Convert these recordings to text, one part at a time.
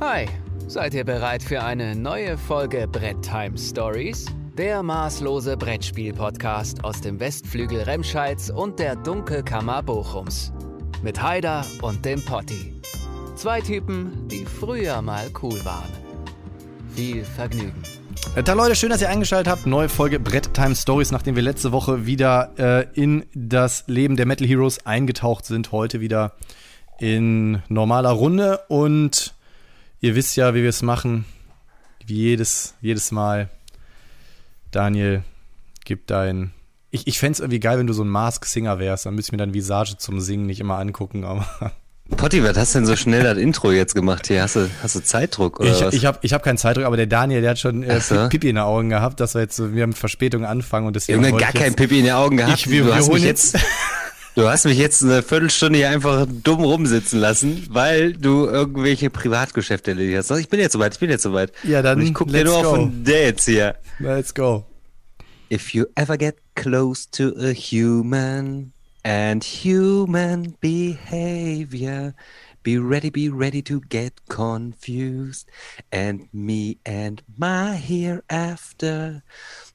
Hi, seid ihr bereit für eine neue Folge Brett Time Stories? Der maßlose Brettspiel-Podcast aus dem Westflügel Remscheids und der Dunkelkammer Bochums. Mit Haider und dem Potti. Zwei Typen, die früher mal cool waren. Viel Vergnügen. Da Leute, schön, dass ihr eingeschaltet habt. Neue Folge Brett Time Stories, nachdem wir letzte Woche wieder äh, in das Leben der Metal Heroes eingetaucht sind. Heute wieder in normaler Runde und ihr wisst ja, wie wir es machen. Wie jedes, jedes Mal. Daniel, gib dein. Ich, ich fände es irgendwie geil, wenn du so ein Mask-Singer wärst. Dann müsste ich mir deine Visage zum Singen nicht immer angucken, aber. Potti, was hast du denn so schnell das Intro jetzt gemacht hier? Hast du, hast du Zeitdruck oder ich, was? Ich habe ich hab keinen Zeitdruck, aber der Daniel, der hat schon äh, so. Pipi in den Augen gehabt, dass wir jetzt so, wir haben Verspätung anfangen und deswegen. Junge, gar kein jetzt- Pipi in den Augen gehabt. Ich, wir, wir hast holen jetzt. jetzt, du hast mich jetzt eine Viertelstunde hier einfach dumm rumsitzen lassen, weil du irgendwelche Privatgeschäfte erledigt hast. Ich bin jetzt soweit, ich bin jetzt soweit. Ja, dann Und ich guck dir nur go. auf der jetzt hier. Let's go. If you ever get close to a human and human behavior, be ready, be ready to get confused. And me and my hereafter,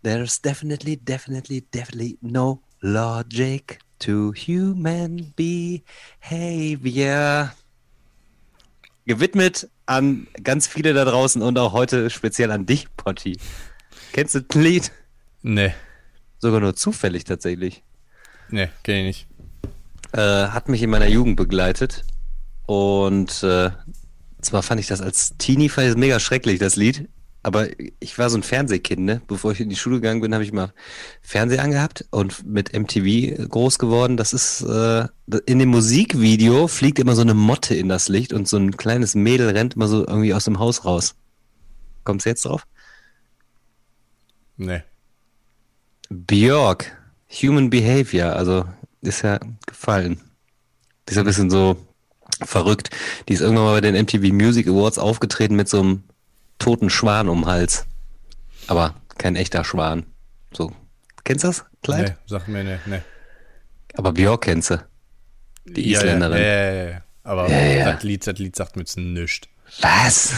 there's definitely, definitely, definitely no logic to human behavior. Gewidmet an ganz viele da draußen und auch heute speziell an dich, Potti. Kennst du das Lied? Nee, Sogar nur zufällig tatsächlich. nee, kenn ich nicht. Äh, hat mich in meiner Jugend begleitet. Und äh, zwar fand ich das als Teenie fand ich mega schrecklich, das Lied. Aber ich war so ein Fernsehkind, ne? Bevor ich in die Schule gegangen bin, habe ich mal Fernseher angehabt und mit MTV groß geworden. Das ist äh, in dem Musikvideo fliegt immer so eine Motte in das Licht und so ein kleines Mädel rennt immer so irgendwie aus dem Haus raus. Kommst du jetzt drauf? Nee. Björk, Human Behavior, also ist ja gefallen. Die ist ein bisschen so verrückt. Die ist irgendwann mal bei den MTV Music Awards aufgetreten mit so einem toten Schwan um den Hals. Aber kein echter Schwan. So. Kennst du das Kleid? Nee, sag mir nee, nee. Aber Björk kennst du. Die Ja, Isländerin. Ja, ja, ja. Aber ja. Das, Lied, das Lied sagt mir jetzt nichts. Was?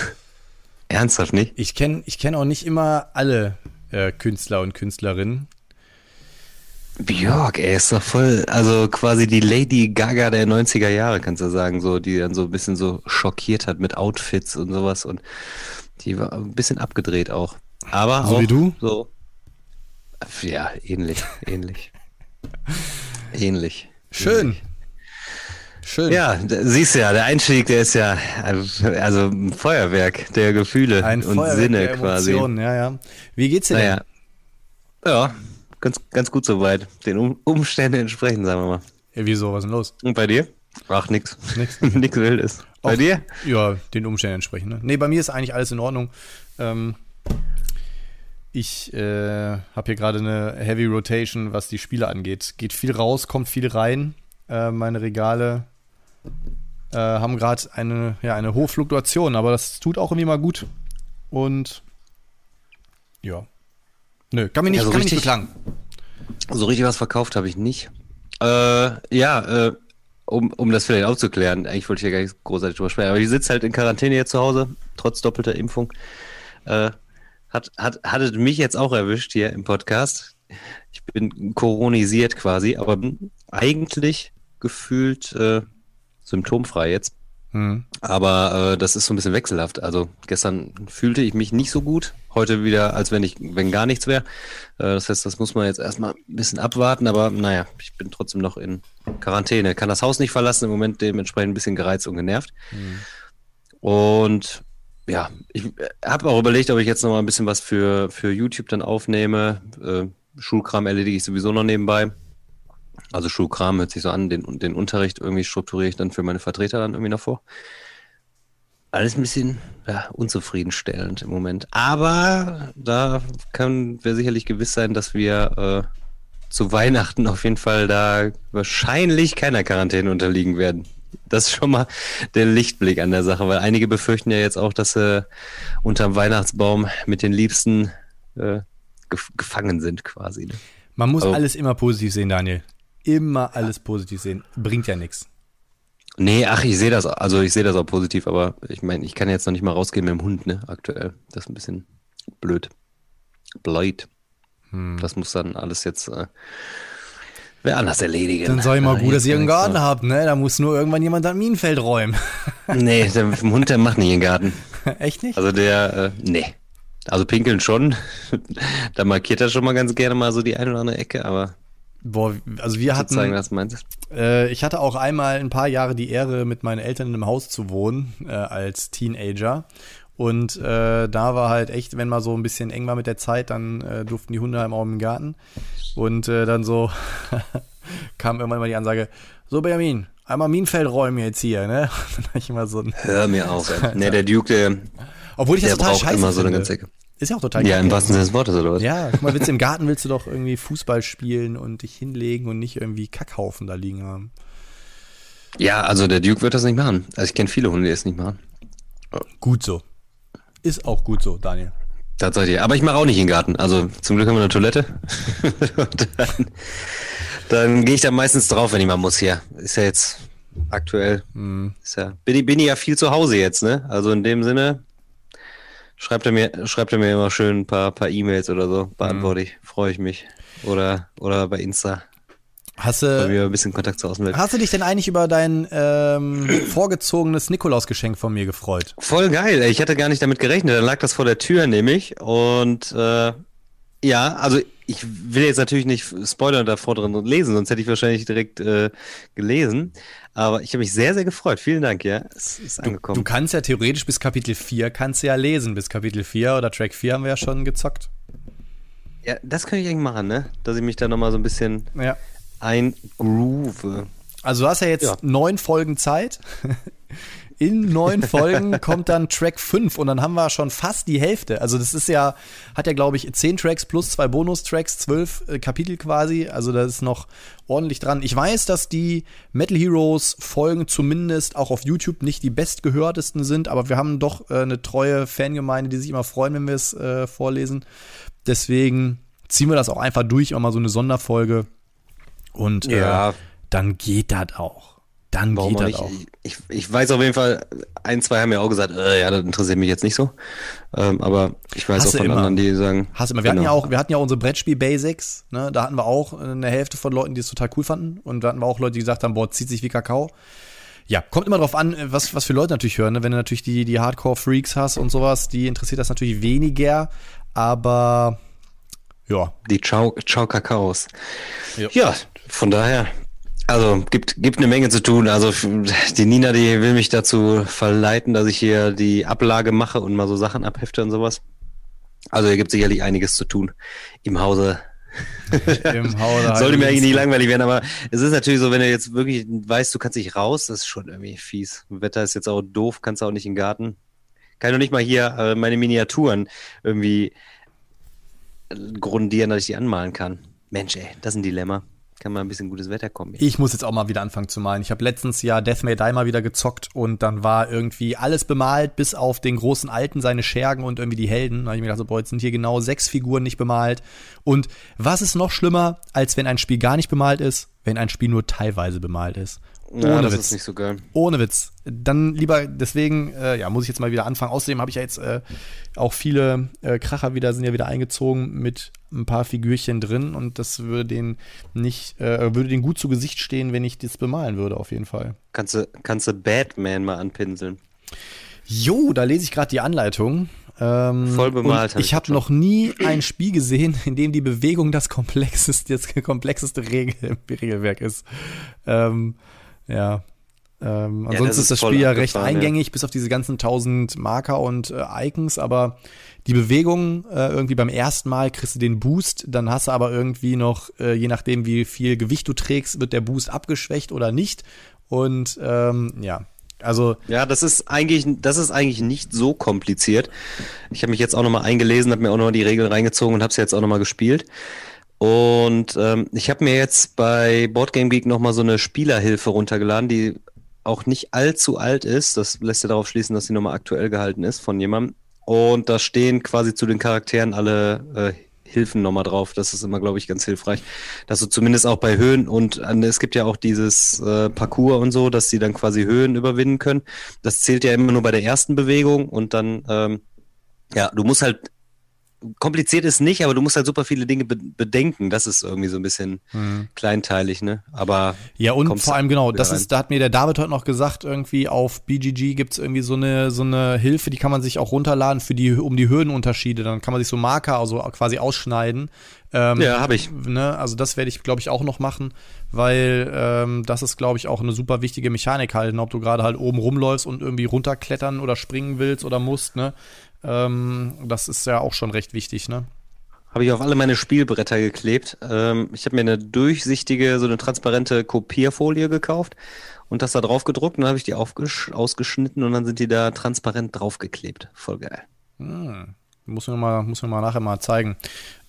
Ernsthaft nicht? Ich kenne ich kenn auch nicht immer alle äh, Künstler und Künstlerinnen. Björk, ey, ist doch voll, also quasi die Lady Gaga der 90er Jahre, kannst du sagen, so, die dann so ein bisschen so schockiert hat mit Outfits und sowas und die war ein bisschen abgedreht auch. Aber So auch wie du? So, ja, ähnlich, ähnlich. ähnlich. Schön. Schön. Ja, siehst du ja, der Einstieg, der ist ja, also ein Feuerwerk der Gefühle Ein und Feuerwerk Sinne der quasi. Ja, ja. Wie geht's dir denn? Naja. Ja, ganz, ganz gut soweit. Den um Umständen entsprechend, sagen wir mal. Ja, wieso, was ist denn los? Und bei dir? Ach, nix. Nix. nix Wildes. Bei dir? Ja, den Umständen entsprechend. Ne? Nee, bei mir ist eigentlich alles in Ordnung. Ähm, ich äh, habe hier gerade eine Heavy Rotation, was die Spiele angeht. Geht viel raus, kommt viel rein. Äh, meine Regale äh, haben gerade eine, ja, eine hohe Fluktuation, aber das tut auch irgendwie mal gut. Und ja. Nö, kann mich nicht, so kann mich nicht richtig- beklagen. So richtig was verkauft habe ich nicht. Äh, ja, äh, um, um das vielleicht aufzuklären, eigentlich wollte ich ja gar nicht großartig drüber sprechen, aber ich sitze halt in Quarantäne jetzt zu Hause, trotz doppelter Impfung. Äh, hat, hat, hattet mich jetzt auch erwischt hier im Podcast. Ich bin koronisiert quasi, aber eigentlich gefühlt äh, symptomfrei jetzt. Hm. Aber äh, das ist so ein bisschen wechselhaft. Also gestern fühlte ich mich nicht so gut, heute wieder, als wenn ich, wenn gar nichts wäre. Äh, das heißt, das muss man jetzt erstmal ein bisschen abwarten, aber naja, ich bin trotzdem noch in Quarantäne. Kann das Haus nicht verlassen, im Moment dementsprechend ein bisschen gereizt und genervt. Und ja, ich habe auch überlegt, ob ich jetzt noch mal ein bisschen was für, für YouTube dann aufnehme. Äh, Schulkram erledige ich sowieso noch nebenbei. Also Schulkram hört sich so an, den, den Unterricht irgendwie strukturiere ich dann für meine Vertreter dann irgendwie noch vor. Alles ein bisschen ja, unzufriedenstellend im Moment. Aber da kann wir sicherlich gewiss sein, dass wir äh, zu Weihnachten auf jeden Fall da wahrscheinlich keiner Quarantäne unterliegen werden. Das ist schon mal der Lichtblick an der Sache, weil einige befürchten ja jetzt auch, dass sie unterm Weihnachtsbaum mit den Liebsten äh, gef gefangen sind quasi. Ne? Man muss Oh. alles immer positiv sehen, Daniel. Immer alles positiv sehen. Bringt ja nichts. Nee, ach, ich sehe das, also ich sehe das auch positiv, aber ich meine, ich kann jetzt noch nicht mal rausgehen mit dem Hund, ne, aktuell. Das ist ein bisschen blöd. Blöd. Hm. Das muss dann alles jetzt äh, wer anders erledigen. Dann sag ich mal gut, dass ihr einen Garten so. habt, ne? Da muss nur irgendwann jemand ein Minenfeld räumen. nee, der Hund, der macht nicht den Garten. Echt nicht? Also der, äh, nee. Also pinkeln schon. da markiert er schon mal ganz gerne mal so die eine oder andere Ecke, aber Boah, also wir hatten. Zeigen, was meinst. Äh, ich hatte auch einmal ein paar Jahre die Ehre, mit meinen Eltern in einem Haus zu wohnen, äh, als Teenager. Und äh, da war halt echt, wenn mal so ein bisschen eng war mit der Zeit, dann äh, durften die Hunde halt auch im Garten. Und äh, dann so kam irgendwann mal die Ansage, so Benjamin, einmal Minenfeld räumen jetzt hier, ne? dann ich immer so ein Hör mir auf, ey. Ne, der Duke, der, Obwohl ich das der total braucht scheiße immer so eine ganze Ecke. Ist ja auch total Ja, im wahrsten Sinne des Wortes, oder was? Ja, guck mal, willst du im Garten willst du doch irgendwie Fußball spielen und dich hinlegen und nicht irgendwie Kackhaufen da liegen haben. Ja, also der Duke wird das nicht machen. Also ich kenne viele Hunde, die es nicht machen. Gut so. Ist auch gut so, Daniel. Tatsächlich. Aber ich mache auch nicht in den Garten. Also zum Glück haben wir eine Toilette. dann dann gehe ich da meistens drauf, wenn ich mal muss hier. Ist ja jetzt aktuell. Hm. Ist ja, bin, ich, bin ich ja viel zu Hause jetzt, ne? Also in dem Sinne, Schreibt er mir, schreibt er mir immer schön ein paar, paar E-Mails oder so, beantworte mhm. ich, freue ich mich. Oder, oder bei Insta. Hast du, mir ein bisschen Kontakt zur Außenwelt. Hast du dich denn eigentlich über dein ähm, vorgezogenes Nikolausgeschenk von mir gefreut? Voll geil, ey. ich hatte gar nicht damit gerechnet. Dann lag das vor der Tür nämlich. Und äh, ja, also ich will jetzt natürlich nicht Spoiler davor drin lesen, sonst hätte ich wahrscheinlich direkt äh, gelesen. Aber ich habe mich sehr, sehr gefreut. Vielen Dank, ja. Es ist angekommen. Du, du kannst ja theoretisch bis Kapitel 4 kannst du ja lesen. Bis Kapitel 4 oder Track 4 haben wir ja schon gezockt. Ja, das könnte ich eigentlich machen, ne? Dass ich mich da nochmal so ein bisschen ja. eingroove. Also du hast ja jetzt ja. neun Folgen Zeit. In neun Folgen kommt dann Track 5 und dann haben wir schon fast die Hälfte. Also das ist ja, hat ja glaube ich zehn Tracks plus zwei Bonustracks, zwölf äh, Kapitel quasi. Also da ist noch ordentlich dran. Ich weiß, dass die Metal Heroes Folgen zumindest auch auf YouTube nicht die bestgehörtesten sind, aber wir haben doch äh, eine treue Fangemeinde, die sich immer freuen, wenn wir es äh, vorlesen. Deswegen ziehen wir das auch einfach durch, auch mal so eine Sonderfolge. Und äh, ja. dann geht das auch dann Warum geht das auch. Ich, ich, weiß auf jeden Fall, ein, zwei haben ja auch gesagt, äh, ja, das interessiert mich jetzt nicht so. Ähm, aber ich weiß Hast auch von immer. anderen, die sagen. Hast du immer. Wir genau. hatten ja auch, wir hatten ja unsere Brettspiel-Basics, ne? Da hatten wir auch eine Hälfte von Leuten, die es total cool fanden. Und da hatten wir auch Leute, die gesagt haben, boah, zieht sich wie Kakao. Ja, kommt immer drauf an, was, was für Leute natürlich hören. Ne? Wenn du natürlich die, die Hardcore-Freaks hast und sowas, die interessiert das natürlich weniger. Aber ja. Die Ciao, Ciao Kakaos. Ja. ja, von daher, also gibt, gibt eine Menge zu tun. Also die Nina, die will mich dazu verleiten, dass ich hier die Ablage mache und mal so Sachen abhefte und sowas. Also hier gibt sicherlich einiges zu tun im Hause. Im Hause Sollte mir eigentlich nicht langweilig werden, aber es ist natürlich so, wenn du jetzt wirklich weißt, du kannst nicht raus, das ist schon irgendwie fies. Wetter ist jetzt auch doof, kannst auch nicht in den Garten. Kann doch nicht mal hier äh, meine Miniaturen irgendwie grundieren, dass ich die anmalen kann. Mensch, ey, das ist ein Dilemma kann mal ein bisschen gutes Wetter kommen. Ich muss jetzt auch mal wieder anfangen zu malen. Ich habe letztens ja Death May Die mal wieder gezockt und dann war irgendwie alles bemalt, bis auf den großen Alten, seine Schergen und irgendwie die Helden. Da habe ich mir gedacht, so, boah, jetzt sind hier genau sechs Figuren nicht bemalt. Und was ist noch schlimmer, als wenn ein Spiel gar nicht bemalt ist, wenn ein Spiel nur teilweise bemalt ist? Ohne ja, das Witz. ist nicht so geil. Ohne Witz. Dann lieber, deswegen, äh, ja, muss ich jetzt mal wieder anfangen. Außerdem habe ich ja jetzt äh, auch viele äh, Kracher wieder, sind ja wieder eingezogen mit ein paar Figürchen drin und das würde den nicht, äh, würde den gut zu Gesicht stehen, wenn ich das bemalen würde, auf jeden Fall. Kannst du, kannst du Batman mal anpinseln? Jo, da lese ich gerade die Anleitung. Ähm, Voll bemalt. Hab ich habe noch nie ein Spiel gesehen, in dem die Bewegung das komplexeste, das komplexeste Regel, Regelwerk ist. Ähm, ja. Ähm, ansonsten ja, ist, ist das Spiel ja recht eingängig, ja. bis auf diese ganzen tausend Marker und äh, Icons, aber die Bewegung äh, irgendwie beim ersten Mal kriegst du den Boost, dann hast du aber irgendwie noch, äh, je nachdem wie viel Gewicht du trägst, wird der Boost abgeschwächt oder nicht. Und ähm, ja, also ja, das ist eigentlich, das ist eigentlich nicht so kompliziert. Ich habe mich jetzt auch nochmal eingelesen, habe mir auch nochmal die Regeln reingezogen und habe es jetzt auch nochmal gespielt. Und ähm, ich habe mir jetzt bei Boardgame Geek nochmal so eine Spielerhilfe runtergeladen, die auch nicht allzu alt ist. Das lässt ja darauf schließen, dass sie nochmal aktuell gehalten ist von jemandem. Und da stehen quasi zu den Charakteren alle äh, Hilfen nochmal drauf. Das ist immer, glaube ich, ganz hilfreich. Dass du zumindest auch bei Höhen und es gibt ja auch dieses äh, Parcours und so, dass sie dann quasi Höhen überwinden können. Das zählt ja immer nur bei der ersten Bewegung und dann, ähm, ja, du musst halt kompliziert ist nicht, aber du musst halt super viele Dinge be bedenken. Das ist irgendwie so ein bisschen mhm. kleinteilig, ne? Aber ja und vor allem genau, das rein. ist, da hat mir der David heute noch gesagt, irgendwie auf BGG gibt's irgendwie so eine so eine Hilfe, die kann man sich auch runterladen für die um die Höhenunterschiede. Dann kann man sich so Marker also quasi ausschneiden. Ähm, ja, habe ich. Ne? Also das werde ich, glaube ich, auch noch machen, weil ähm, das ist, glaube ich, auch eine super wichtige Mechanik halt, ob du gerade halt oben rumläufst und irgendwie runterklettern oder springen willst oder musst, ne? Ähm, das ist ja auch schon recht wichtig, ne? Habe ich auf alle meine Spielbretter geklebt. Ähm, ich habe mir eine durchsichtige, so eine transparente Kopierfolie gekauft und das da drauf gedruckt und dann habe ich die ausgeschnitten und dann sind die da transparent draufgeklebt. Voll geil. Hm. Muss mir mal, muss mir mal nachher mal zeigen.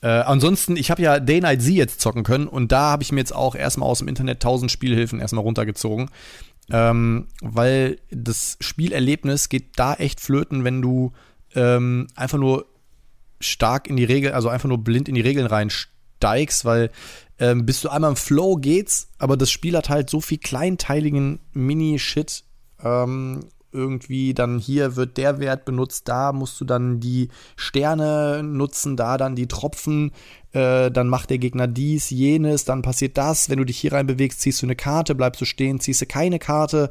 Äh, ansonsten, ich habe ja Day Night Z jetzt zocken können und da habe ich mir jetzt auch erstmal aus dem Internet 1000 Spielhilfen erstmal runtergezogen. Ähm, weil das Spielerlebnis geht da echt flöten, wenn du ähm, einfach nur stark in die Regel, also einfach nur blind in die Regeln reinsteigst, weil ähm, bis du einmal im Flow geht's, aber das Spiel hat halt so viel kleinteiligen Mini-Shit. Ähm, irgendwie dann hier wird der Wert benutzt, da musst du dann die Sterne nutzen, da dann die Tropfen, äh, dann macht der Gegner dies, jenes, dann passiert das. Wenn du dich hier rein bewegst, ziehst du eine Karte, bleibst du stehen, ziehst du keine Karte.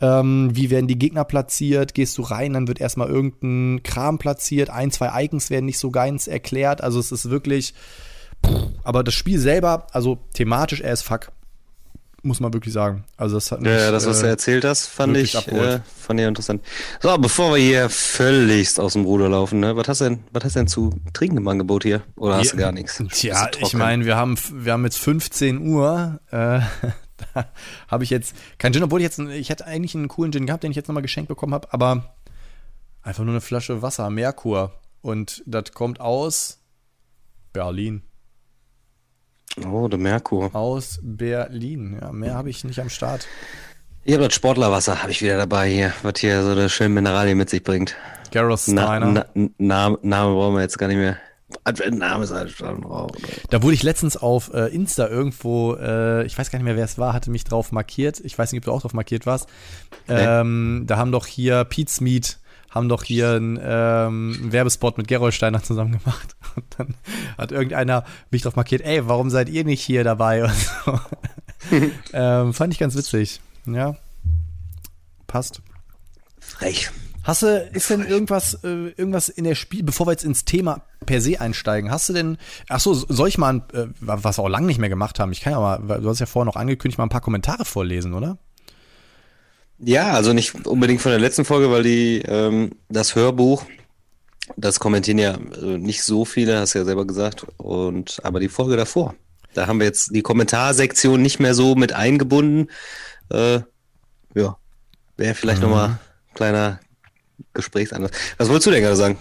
Ähm, wie werden die Gegner platziert? Gehst du rein, dann wird erstmal irgendein Kram platziert. Ein, zwei Icons werden nicht so ganz erklärt. Also es ist wirklich. Aber das Spiel selber, also thematisch as fuck, muss man wirklich sagen. Also das hat mich, Ja, das, was du äh, erzählt hast, fand ich äh, fand ich interessant. So, bevor wir hier völligst aus dem Ruder laufen, ne? Was hast du denn, was hast denn zu trinken im Angebot hier? Oder hast ja, du gar nichts? Tja, ich meine, wir haben, wir haben jetzt 15 Uhr. Äh, da habe ich jetzt kein Gin, obwohl ich jetzt, ich hätte eigentlich einen coolen Gin gehabt, den ich jetzt nochmal geschenkt bekommen habe, aber einfach nur eine Flasche Wasser, Merkur. Und das kommt aus Berlin. Oh, der Merkur. Aus Berlin. Ja, mehr habe ich nicht am Start. Ich habe das Sportlerwasser, habe ich wieder dabei hier, was hier so eine schöne Mineralien mit sich bringt. Gareth Steiner. Na, na, Name, Name brauchen wir jetzt gar nicht mehr. Name ist halt schon drauf. Da wurde ich letztens auf äh, Insta irgendwo, äh, ich weiß gar nicht mehr, wer es war, hatte mich drauf markiert. Ich weiß nicht, ob du auch drauf markiert warst. Ähm, Da haben doch hier Pete's Meat haben doch hier einen, ähm, einen Werbespot mit Gerold Steiner zusammen gemacht. Und dann hat irgendeiner mich drauf markiert, ey, warum seid ihr nicht hier dabei? So. ähm, fand ich ganz witzig. Ja. Passt. Frech. Hast du, ist denn irgendwas, äh, irgendwas in der Spiel, bevor wir jetzt ins Thema per se einsteigen, hast du denn, ach so, soll ich mal, äh, was wir auch lange nicht mehr gemacht haben, ich kann ja mal, du hast ja vorher noch angekündigt, mal ein paar Kommentare vorlesen, oder? Ja, also nicht unbedingt von der letzten Folge, weil die, ähm, das Hörbuch, das kommentieren ja äh, nicht so viele, hast du ja selber gesagt, und, aber die Folge davor, da haben wir jetzt die Kommentarsektion nicht mehr so mit eingebunden, äh, ja, wäre vielleicht mhm. nochmal kleiner Gesprächsanlass. Was wolltest du denn gerade sagen?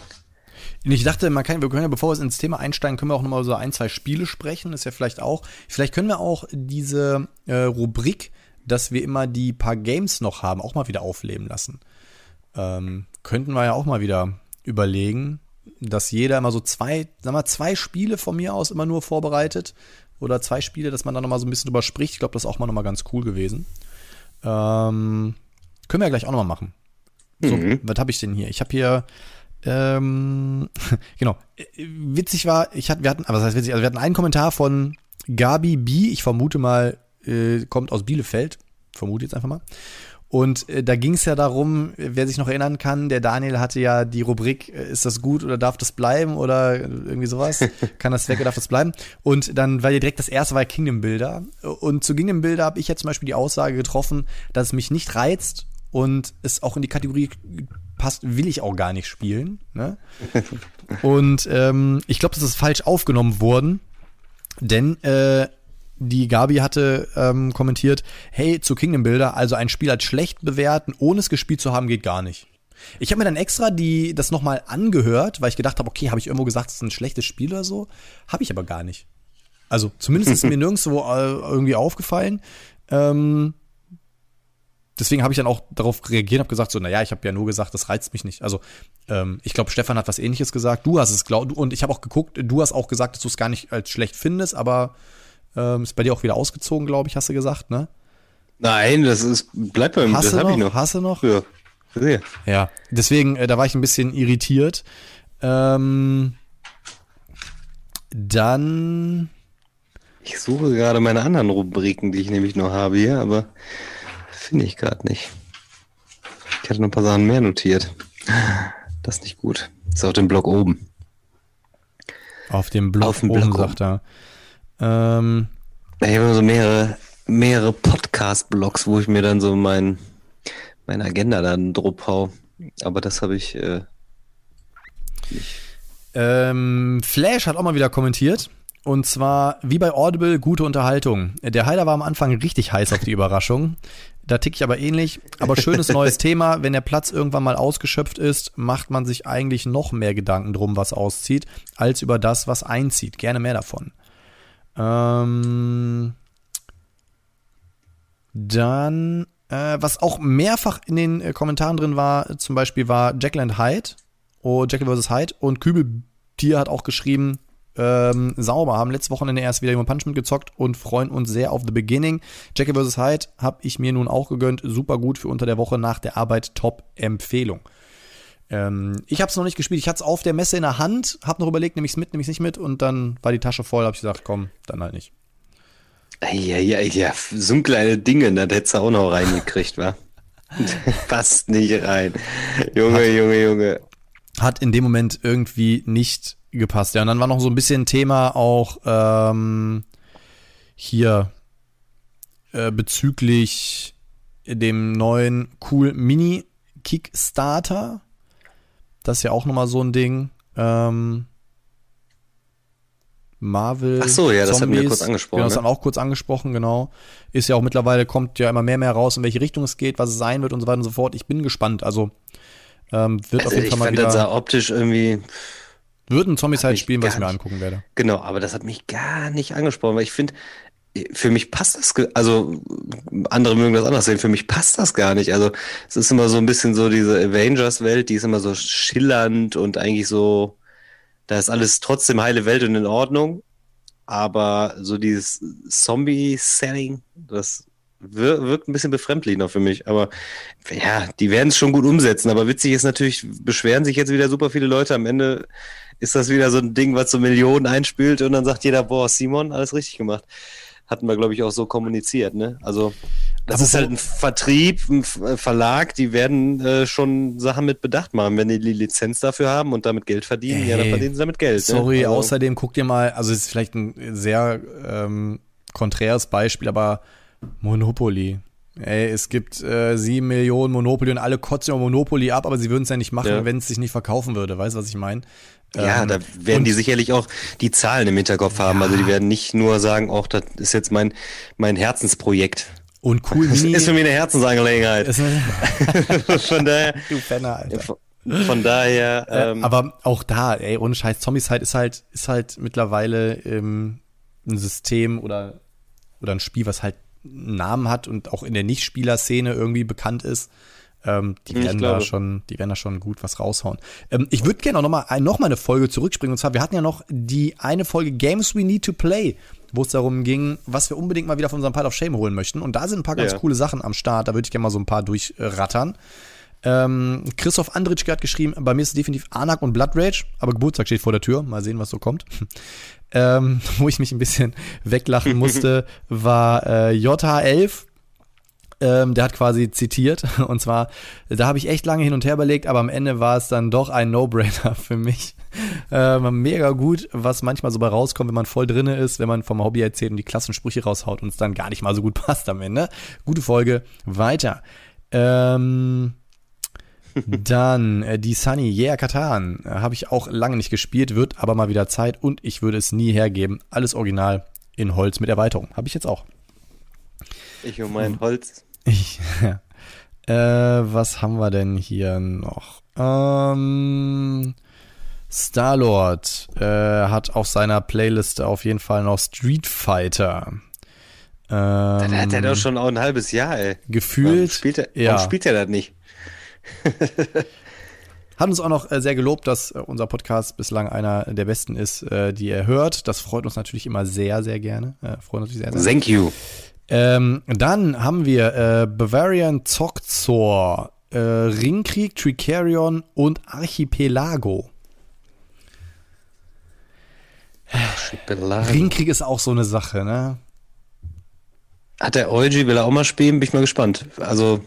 Ich dachte, man kann, wir können ja, bevor wir ins Thema einsteigen, können wir auch nochmal so ein, zwei Spiele sprechen. ist ja vielleicht auch. Vielleicht können wir auch diese äh, Rubrik, dass wir immer die paar Games noch haben, auch mal wieder aufleben lassen. Ähm, könnten wir ja auch mal wieder überlegen, dass jeder immer so zwei, sag mal, zwei Spiele von mir aus immer nur vorbereitet. Oder zwei Spiele, dass man da nochmal so ein bisschen drüber spricht. Ich glaube, das ist auch mal nochmal ganz cool gewesen. Ähm, können wir ja gleich auch nochmal machen. So, mhm. was habe ich denn hier? Ich habe hier ähm, genau. Witzig war, ich hatte, wir hatten, aber was heißt witzig? Also wir hatten einen Kommentar von Gabi B. Ich vermute mal, äh, kommt aus Bielefeld. Vermute jetzt einfach mal. Und äh, da ging es ja darum, wer sich noch erinnern kann, der Daniel hatte ja die Rubrik, äh, ist das gut oder darf das bleiben oder irgendwie sowas? kann das weg oder darf das bleiben? Und dann war ja direkt das erste war Kingdom Builder. Und zu Kingdom Builder habe ich jetzt zum Beispiel die Aussage getroffen, dass es mich nicht reizt und es auch in die Kategorie passt, will ich auch gar nicht spielen. Ne? und ähm, ich glaube, das ist falsch aufgenommen worden, denn äh, die Gabi hatte ähm, kommentiert, hey, zu Kingdom Builder, also ein Spiel als schlecht bewerten, ohne es gespielt zu haben, geht gar nicht. Ich habe mir dann extra die, das nochmal angehört, weil ich gedacht habe, okay, habe ich irgendwo gesagt, es ist ein schlechtes Spiel oder so? Habe ich aber gar nicht. Also zumindest ist mir nirgendwo äh, irgendwie aufgefallen. Ähm, deswegen habe ich dann auch darauf reagiert und habe gesagt, so, naja, ich habe ja nur gesagt, das reizt mich nicht. Also, ähm, ich glaube, Stefan hat was ähnliches gesagt. Du hast es, glaub, und ich habe auch geguckt, du hast auch gesagt, dass du es gar nicht als schlecht findest, aber ähm, ist bei dir auch wieder ausgezogen, glaube ich, hast du gesagt, ne? Nein, das ist, bleibt beim, Hast das habe ich noch? Hast du noch? Ja. Sehr. Ja, deswegen, äh, da war ich ein bisschen irritiert. Ähm, dann, Ich suche gerade meine anderen Rubriken, die ich nämlich noch habe hier, aber finde ich gerade nicht. Ich hatte noch ein paar Sachen mehr notiert. Das ist nicht gut. Ist auf dem Blog oben. auf dem Blog Auf dem oben, Blog sagt er. Ähm, Ich habe so mehrere, mehrere Podcast-Blogs, wo ich mir dann so mein, meine Agenda dann drupp hau. Aber das habe ich, äh, Ähm, Flash hat auch mal wieder kommentiert. Und zwar, wie bei Audible, gute Unterhaltung. Der Heiler war am Anfang richtig heiß auf die Überraschung. Da tick ich aber ähnlich. Aber schönes neues Thema. Wenn der Platz irgendwann mal ausgeschöpft ist, macht man sich eigentlich noch mehr Gedanken drum, was auszieht, als über das, was einzieht. Gerne mehr davon. Ähm, dann, äh, was auch mehrfach in den äh, Kommentaren drin war, zum Beispiel war Jekyll and Hyde, oh, Jekyll vs. Hyde und Kübeltier hat auch geschrieben, ähm, sauber, haben letztes Wochenende erst wieder Human Punishment gezockt und freuen uns sehr auf The Beginning. Jekyll vs. Hyde habe ich mir nun auch gegönnt, super gut für unter der Woche nach der Arbeit, Top-Empfehlung. Ähm, ich habe es noch nicht gespielt, ich hatte es auf der Messe in der Hand, habe noch überlegt, nehme ich es mit, nehme ich es nicht mit und dann war die Tasche voll, habe ich gesagt, komm, dann halt nicht. ja, ja, ja, so ein kleine Dinge, das hättest du auch noch reingekriegt, wa? Passt nicht rein. Junge, Junge, Junge. Hat in dem Moment irgendwie nicht gepasst. Ja, und dann war noch so ein bisschen Thema auch ähm, hier äh, bezüglich dem neuen Cool Mini Kickstarter. Das ist ja auch nochmal so ein Ding. Ähm, Marvel. Ach so, ja, das hatten wir Zombies. kurz angesprochen, Genau, das ne? haben wir auch kurz angesprochen, genau. Ist ja auch mittlerweile, kommt ja immer mehr, mehr raus, in welche Richtung es geht, was es sein wird und so weiter und so fort. Ich bin gespannt. Also ähm, wird auf Also jeden ich Fall mal fand, das wieder. sah optisch irgendwie, Wird ein Zombicide mich spielen, was ich mir nicht- angucken werde. genau, aber das hat mich gar nicht angesprochen, weil ich finde, für mich passt das, also andere mögen das anders sehen, für mich passt das gar nicht. Also es ist immer so ein bisschen so diese Avengers-Welt, die ist immer so schillernd und eigentlich so, da ist alles trotzdem heile Welt und in Ordnung. Aber so dieses Zombie-Setting, das wirkt ein bisschen befremdlich noch für mich. Aber ja, die werden es schon gut umsetzen. Aber witzig ist natürlich, beschweren sich jetzt wieder super viele Leute. Am Ende ist das wieder so ein Ding, was so Millionen einspielt und dann sagt jeder, boah, Simon, alles richtig gemacht. Hatten wir, glaube ich, auch so kommuniziert, ne? Also, das Aber ist halt ein Vertrieb, ein äh, Verlag, die werden äh, schon Sachen mit Bedacht machen. Wenn die die Lizenz dafür haben und damit Geld verdienen, ja, dann verdienen sie damit Geld. Sorry, ne? Also, außerdem guck dir mal, also es ist vielleicht ein sehr ähm, konträres Beispiel, aber Monopoly. Ey, es gibt äh, sieben Millionen Monopoly und alle kotzen über Monopoly ab, aber sie würden es ja nicht machen, Ja. wenn es sich nicht verkaufen würde. Weißt du, was ich meine? Ja, Ähm, da werden und- die sicherlich auch die Zahlen im Hinterkopf haben. Also die werden nicht nur sagen, auch das ist jetzt mein, mein Herzensprojekt. Und cool Das ist für mich eine Herzensangelegenheit. Von daher, du Penner, Alter. von, von daher, Äh, ähm, aber auch da, ey, ohne Scheiß, Zombieside ist halt, ist halt mittlerweile ähm, ein System oder, oder ein Spiel, was halt Namen hat und auch in der Nicht-Spieler-Szene irgendwie bekannt ist. Ähm, die, Ich werden da schon, die werden da schon gut was raushauen. Ähm, ich würde gerne auch noch mal, ein, noch mal eine Folge zurückspringen. Und zwar, wir hatten ja noch die eine Folge Games We Need to Play, wo es darum ging, was wir unbedingt mal wieder von unserem Pile of Shame holen möchten. Und da sind ein paar ganz Ja. coole Sachen am Start. Da würde ich gerne mal so ein paar durchrattern. Ähm, Christoph Andritschke hat geschrieben, bei mir ist es definitiv Anak und Blood Rage, aber Geburtstag steht vor der Tür. Mal sehen, was so kommt. ähm, wo ich mich ein bisschen weglachen musste, war äh, JH11. Ähm, der hat quasi zitiert. Und zwar, da habe ich echt lange hin und her überlegt, aber am Ende war es dann doch ein No-Brainer für mich. Ähm, mega gut, was manchmal so bei rauskommt, wenn man voll drinne ist, wenn man vom Hobby erzählt und die klassen Sprüche raushaut und es dann gar nicht mal so gut passt am Ende. Gute Folge. Weiter. Ähm, dann äh, die Sunny, yeah, Katan. Äh, Habe ich auch lange nicht gespielt, wird aber mal wieder Zeit und ich würde es nie hergeben. Alles original in Holz mit Erweiterung. Habe ich jetzt auch. ich und mein Holz. Ich, äh, was haben wir denn hier noch? Ähm, Starlord äh, hat auf seiner Playlist auf jeden Fall noch Street Fighter. Ähm, da hat er doch schon auch ein halbes Jahr, ey. Gefühlt. Warum spielt er, ja. warum spielt er das nicht? Hat uns auch noch äh, sehr gelobt, dass äh, unser Podcast bislang einer der besten ist, äh, die er hört. Das freut uns natürlich immer sehr, sehr gerne. Freut uns sehr, sehr. Thank you. Ähm, dann haben wir äh, Bavarian Zokzor, äh, Ringkrieg, Tricarion und Archipelago. Archipelago. Ringkrieg ist auch so eine Sache, ne? Hat der Eugi, will er auch mal spielen? Bin ich mal gespannt. Also,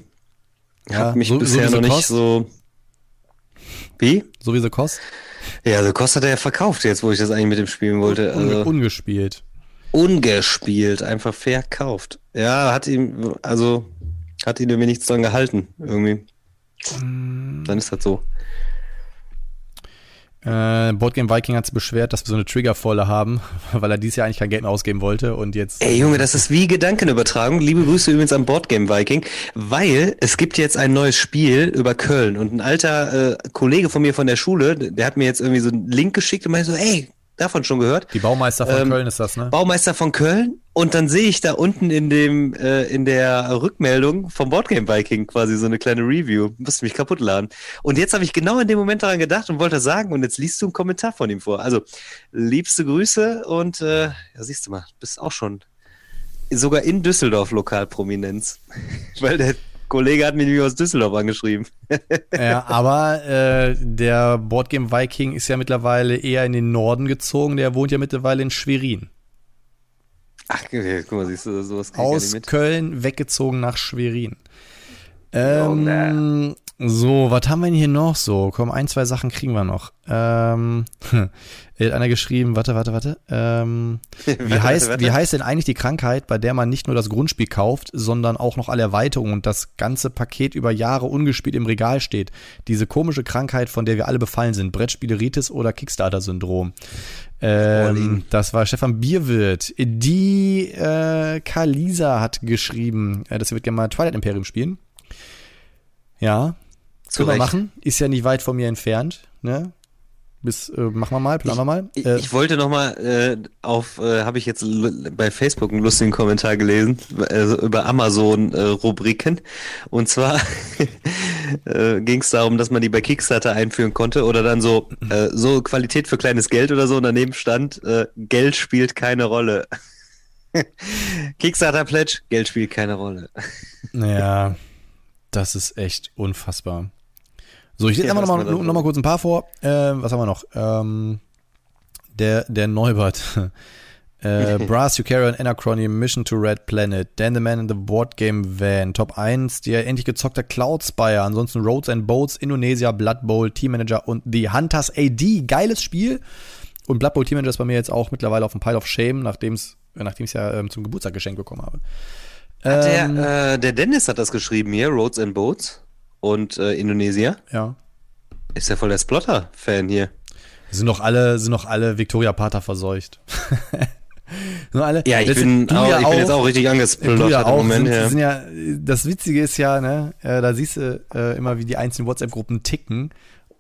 ja, hat mich so, bisher so noch nicht so. Wie? So wie The Kost? Ja, The Kost hat er ja verkauft jetzt, wo ich das eigentlich mit dem spielen wollte. Also, ungespielt. Ungespielt, einfach verkauft. Ja, hat ihm, also, hat ihn irgendwie nichts dran gehalten, irgendwie. Mm. Dann ist das so. Äh, Boardgame Viking hat sich beschwert, dass wir so eine Triggervolle haben, weil er dieses Jahr eigentlich kein Geld mehr ausgeben wollte und jetzt. Ey Junge, das ist wie Gedankenübertragung. Liebe Grüße übrigens am Boardgame Viking, weil es gibt jetzt ein neues Spiel über Köln und ein alter äh, Kollege von mir von der Schule, der hat mir jetzt irgendwie so einen Link geschickt und meinte so, ey, davon schon gehört. Die Baumeister von ähm, Köln ist das, ne? Baumeister von Köln. Und dann sehe ich da unten in dem äh, in der Rückmeldung vom Boardgame Viking quasi so eine kleine Review. Musste mich kaputt laden. Und jetzt habe ich genau in dem Moment daran gedacht und wollte das sagen. Und jetzt liest du einen Kommentar von ihm vor. Also liebste Grüße und äh, ja, siehst du mal, bist auch schon sogar in Düsseldorf Lokalprominenz. Weil der Kollege hat mich nämlich aus Düsseldorf angeschrieben. ja, aber äh, der Boardgame Viking ist ja mittlerweile eher in den Norden gezogen. Der wohnt ja mittlerweile in Schwerin. Ach, guck mal, siehst du, sowas Aus Köln weggezogen nach Schwerin. Ähm, so, was haben wir denn hier noch so? Komm, ein, zwei Sachen kriegen wir noch. Ähm, hat einer geschrieben, warte, warte, warte. Ähm, wie, heißt, warte. wie heißt denn eigentlich die Krankheit, bei der man nicht nur das Grundspiel kauft, sondern auch noch alle Erweiterungen und das ganze Paket über Jahre ungespielt im Regal steht? Diese komische Krankheit, von der wir alle befallen sind. Brettspieleritis oder Kickstarter-Syndrom. Ähm, das war Stefan Bierwirt. Die äh, Kalisa hat geschrieben, äh, dass sie wird gerne mal Twilight Imperium spielen. Ja, können wir machen. Ist ja nicht weit von mir entfernt. Ne? Bis, äh, machen wir mal, planen wir mal. Ich, äh, ich wollte noch mal äh, auf, äh, habe ich jetzt bei Facebook einen lustigen Kommentar gelesen äh, über Amazon-Rubriken. Und zwar äh, ging es darum, dass man die bei Kickstarter einführen konnte oder dann so äh, so Qualität für kleines Geld oder so. Und daneben stand, äh, Geld spielt keine Rolle. Kickstarter Pledge, Geld spielt keine Rolle. Ja, das ist echt unfassbar. So, ich lese einfach nochmal noch mal kurz ein paar vor. Äh, was haben wir noch? Ähm, der, der Neubert. äh, Brass, Eukaryon, Anachrony, Mission to Red Planet, Dan the Man in the Board Game Van, Top 1, der endlich gezockte Cloud Spire, ansonsten Roads and Boats, Indonesia, Blood Bowl, Team Manager und The Hunters AD. Geiles Spiel. Und Blood Bowl Team Manager ist bei mir jetzt auch mittlerweile auf dem Pile of Shame, nachdem ich es ja ähm, zum Geburtstag geschenkt bekommen habe. Ähm, der, äh, der Dennis hat das geschrieben hier, Roads and Boats und äh, Indonesia. Ja. Ist ja voll der Splotter-Fan hier. Sind doch alle, sind doch alle Victoria Pater verseucht. Alle, ja, ich, bin, auch, ja ich auch, bin jetzt auch richtig angesplittert ja im Moment. Sind, ja. Sind ja, das Witzige ist ja, ne, äh, da siehst du äh, immer, wie die einzelnen WhatsApp-Gruppen ticken.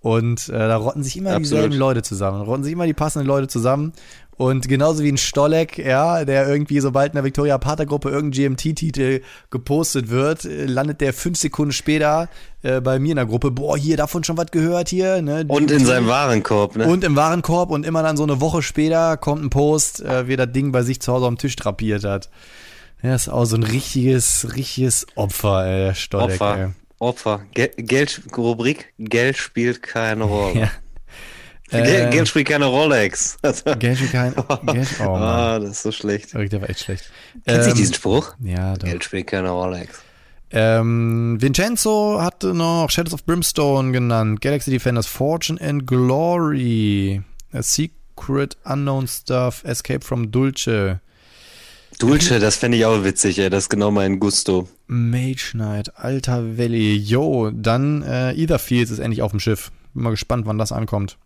Und äh, da rotten sich immer Absolut. dieselben Leute zusammen. Rotten sich immer die passenden Leute zusammen. Und genauso wie ein Stolek, ja, der irgendwie, sobald in der Victoria Pater Gruppe irgendein GMT-Titel gepostet wird, landet der fünf Sekunden später äh, bei mir in der Gruppe, boah, hier davon schon was gehört hier. Ne? Und in seinem Warenkorb, ne? Und im Warenkorb und immer dann so eine Woche später kommt ein Post, äh, wie das Ding bei sich zu Hause am Tisch drapiert hat. Ja, ist auch so ein richtiges, richtiges Opfer, ey, der Stolek. Opfer, ey. Opfer. Gel Geld, Rubrik, Geld spielt keine Rolle. ja. Äh, Geld spielt keine Rolex. Geld spielt kein Geld, oh ah, das ist so schlecht. Der war echt schlecht. Kennst du ähm, diesen Spruch? Ja, doch. Geld spielt keine Rolex. Ähm, Vincenzo hatte noch Shadows of Brimstone genannt, Galaxy Defenders, Fortune and Glory, A Secret Unknown Stuff, Escape from Dulce. Dulce, das fände ich auch witzig, ey. Das ist genau mein Gusto. Mage Knight, Alter Valley, yo, dann äh, Etherfields ist endlich auf dem Schiff. Bin mal gespannt, wann das ankommt.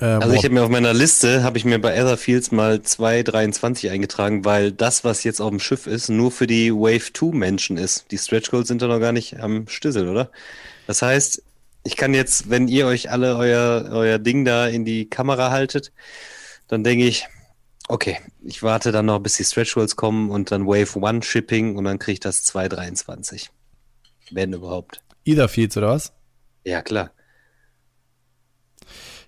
Äh, also ich habe mir auf meiner Liste, habe ich mir bei Etherfields mal 2,23 eingetragen, weil das, was jetzt auf dem Schiff ist, nur für die Wave 2 Menschen ist. Die Stretch Goals sind da noch gar nicht am Stüssel, oder? Das heißt, ich kann jetzt, wenn ihr euch alle euer, euer Ding da in die Kamera haltet, dann denke ich, Okay, ich warte dann noch, bis die Stretch Goals kommen und dann Wave 1 Shipping und dann kriege ich das 2,23. Wenn überhaupt. Either Fields oder was? Ja, klar.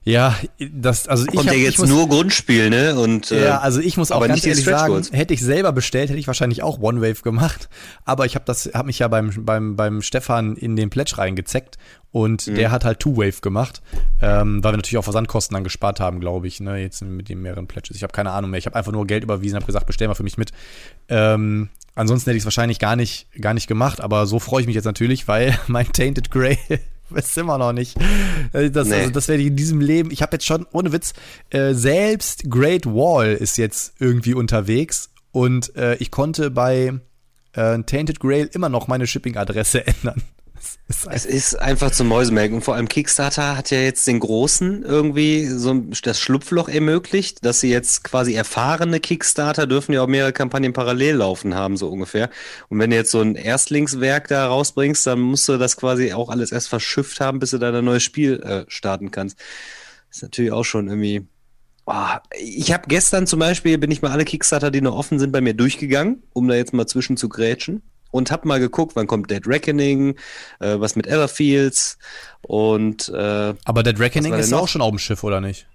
Ja, das, also ich hab, ja ich jetzt muss, nur Grundspiel, ne? Und, äh, Ja, also ich muss auch aber ganz ehrlich sagen, hätte ich selber bestellt, hätte ich wahrscheinlich auch One Wave gemacht. Aber ich habe das, habe mich ja beim beim beim Stefan in den Pledge reingezeckt und Mhm. der hat halt Two Wave gemacht, ähm, weil wir natürlich auch Versandkosten dann gespart haben, glaube ich. Ne, jetzt mit den mehreren Pledges. Ich habe keine Ahnung mehr. Ich habe einfach nur Geld überwiesen, habe gesagt, bestell mal für mich mit. Ähm, ansonsten hätte ich es wahrscheinlich gar nicht gar nicht gemacht. Aber so freue ich mich jetzt natürlich, weil mein Tainted Grey ist immer noch nicht. Äh, Das, Nee. also, das werde ich in diesem Leben. Ich habe jetzt schon, ohne Witz, äh, selbst Great Wall ist jetzt irgendwie unterwegs und äh, ich konnte bei äh, Tainted Grail immer noch meine Shipping-Adresse ändern. Ist Es ist einfach zum Mäusemelken. Und vor allem Kickstarter hat ja jetzt den Großen irgendwie so das Schlupfloch ermöglicht, dass sie jetzt quasi erfahrene Kickstarter dürfen ja auch mehrere Kampagnen parallel laufen haben, so ungefähr. Und wenn du jetzt so ein Erstlingswerk da rausbringst, dann musst du das quasi auch alles erst verschifft haben, bis du da ein neues Spiel äh, starten kannst. ist natürlich auch schon irgendwie. Ah, ich habe gestern zum Beispiel, bin ich mal alle Kickstarter, die noch offen sind, bei mir durchgegangen, um da jetzt mal zwischen zu grätschen. Und hab mal geguckt, wann kommt Dead Reckoning, äh, was mit Everfields und äh, Aber Dead Reckoning ist noch? auch schon auf dem Schiff, oder nicht?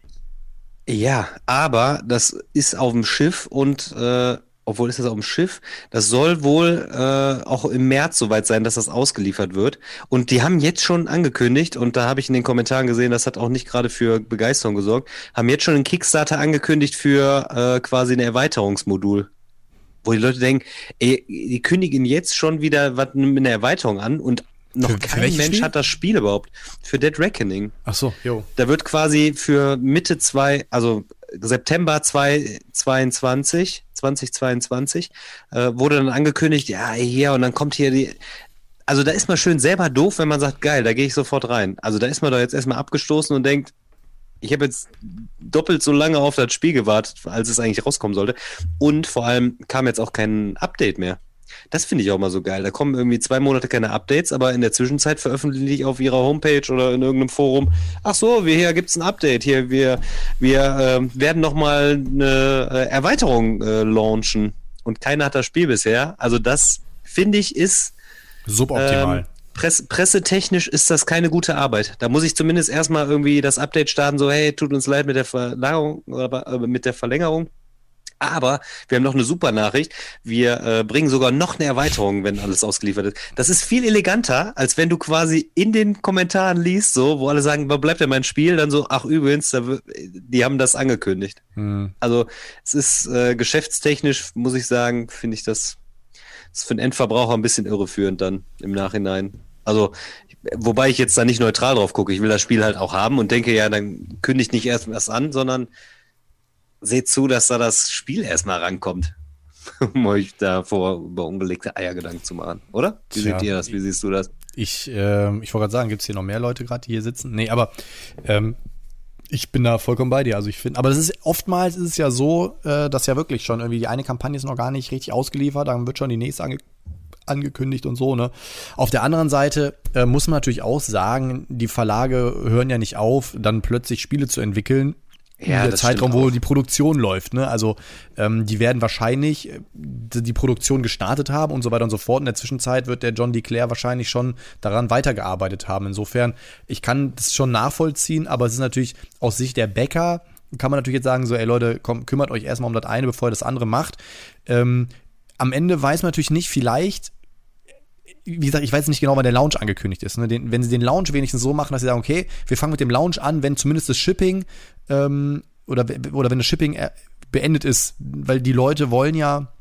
ja, aber das ist auf dem Schiff und äh, obwohl ist das auf dem Schiff, das soll wohl äh, auch im März soweit sein, dass das ausgeliefert wird. Und die haben jetzt schon angekündigt, und da habe ich in den Kommentaren gesehen, das hat auch nicht gerade für Begeisterung gesorgt, haben jetzt schon einen Kickstarter angekündigt für äh, quasi ein Erweiterungsmodul. Wo die Leute denken, ey, die kündigen jetzt schon wieder was mit einer Erweiterung an und noch Für- für kein welches Mensch Spiel? hat das Spiel überhaupt. Für Dead Reckoning. Ach so, jo. Da wird quasi für Mitte zwei, also September 2022, 2022, äh, wurde dann angekündigt, ja, hier, und dann kommt hier die. Also da ist man schön selber doof, wenn man sagt, geil, da gehe ich sofort rein. Also da ist man doch jetzt erstmal abgestoßen und denkt, ich habe jetzt doppelt so lange auf das Spiel gewartet, als es eigentlich rauskommen sollte. Und vor allem kam jetzt auch kein Update mehr. Das finde ich auch mal so geil. Da kommen irgendwie zwei Monate keine Updates, aber in der Zwischenzeit veröffentlichen die auf ihrer Homepage oder in irgendeinem Forum, ach so, wir, hier gibt's ein Update. Hier, wir, wir ähm, werden nochmal eine äh, Erweiterung äh, launchen. Und keiner hat das Spiel bisher. Also das, finde ich, ist Suboptimal. ähm, Press, pressetechnisch ist das keine gute Arbeit. Da muss ich zumindest erstmal irgendwie das Update starten, so, hey, tut uns leid mit der Verlängerung, oder, äh, mit der Verlängerung. Aber wir haben noch eine super Nachricht. Wir äh, bringen sogar noch eine Erweiterung, wenn alles ausgeliefert ist. Das ist viel eleganter, als wenn du quasi in den Kommentaren liest, so, wo alle sagen, wo bleibt denn mein Spiel? Dann so, ach übrigens, da, die haben das angekündigt. Hm. Also es ist äh, geschäftstechnisch, muss ich sagen, finde ich das, das ist für den Endverbraucher ein bisschen irreführend dann im Nachhinein. Also, wobei ich jetzt da nicht neutral drauf gucke. Ich will das Spiel halt auch haben und denke, ja, dann kündigt nicht erst was an, sondern seht zu, dass da das Spiel erstmal rankommt. um euch davor über ungelegte Eier Gedanken zu machen, oder? Wie Tja. seht ihr das? Wie siehst du das? Ich, ähm, ich wollte gerade sagen, gibt es hier noch mehr Leute gerade, die hier sitzen? Nee, aber ähm, ich bin da vollkommen bei dir. Also ich finde, aber das ist oftmals ist es ja so, äh, dass ja wirklich schon irgendwie die eine Kampagne ist noch gar nicht richtig ausgeliefert, dann wird schon die nächste ange angekündigt und so, ne? Auf der anderen Seite äh, muss man natürlich auch sagen, die Verlage hören ja nicht auf, dann plötzlich Spiele zu entwickeln. Ja, in der Zeitraum, wo auch. die Produktion läuft, ne? Also ähm, die werden wahrscheinlich äh, die die Produktion gestartet haben und so weiter und so fort. In der Zwischenzeit wird der John DeClaire wahrscheinlich schon daran weitergearbeitet haben. Insofern, ich kann das schon nachvollziehen, aber es ist natürlich aus Sicht der Bäcker, kann man natürlich jetzt sagen, so, ey Leute, komm, kümmert euch erstmal um das eine, bevor ihr das andere macht. Ähm, am Ende weiß man natürlich nicht, vielleicht, wie gesagt, ich weiß nicht genau, wann der Launch angekündigt ist. Ne? Den, wenn sie den Launch wenigstens so machen, dass sie sagen, okay, wir fangen mit dem Launch an, wenn zumindest das Shipping ähm, oder, oder wenn das Shipping äh, beendet ist, weil die Leute wollen ja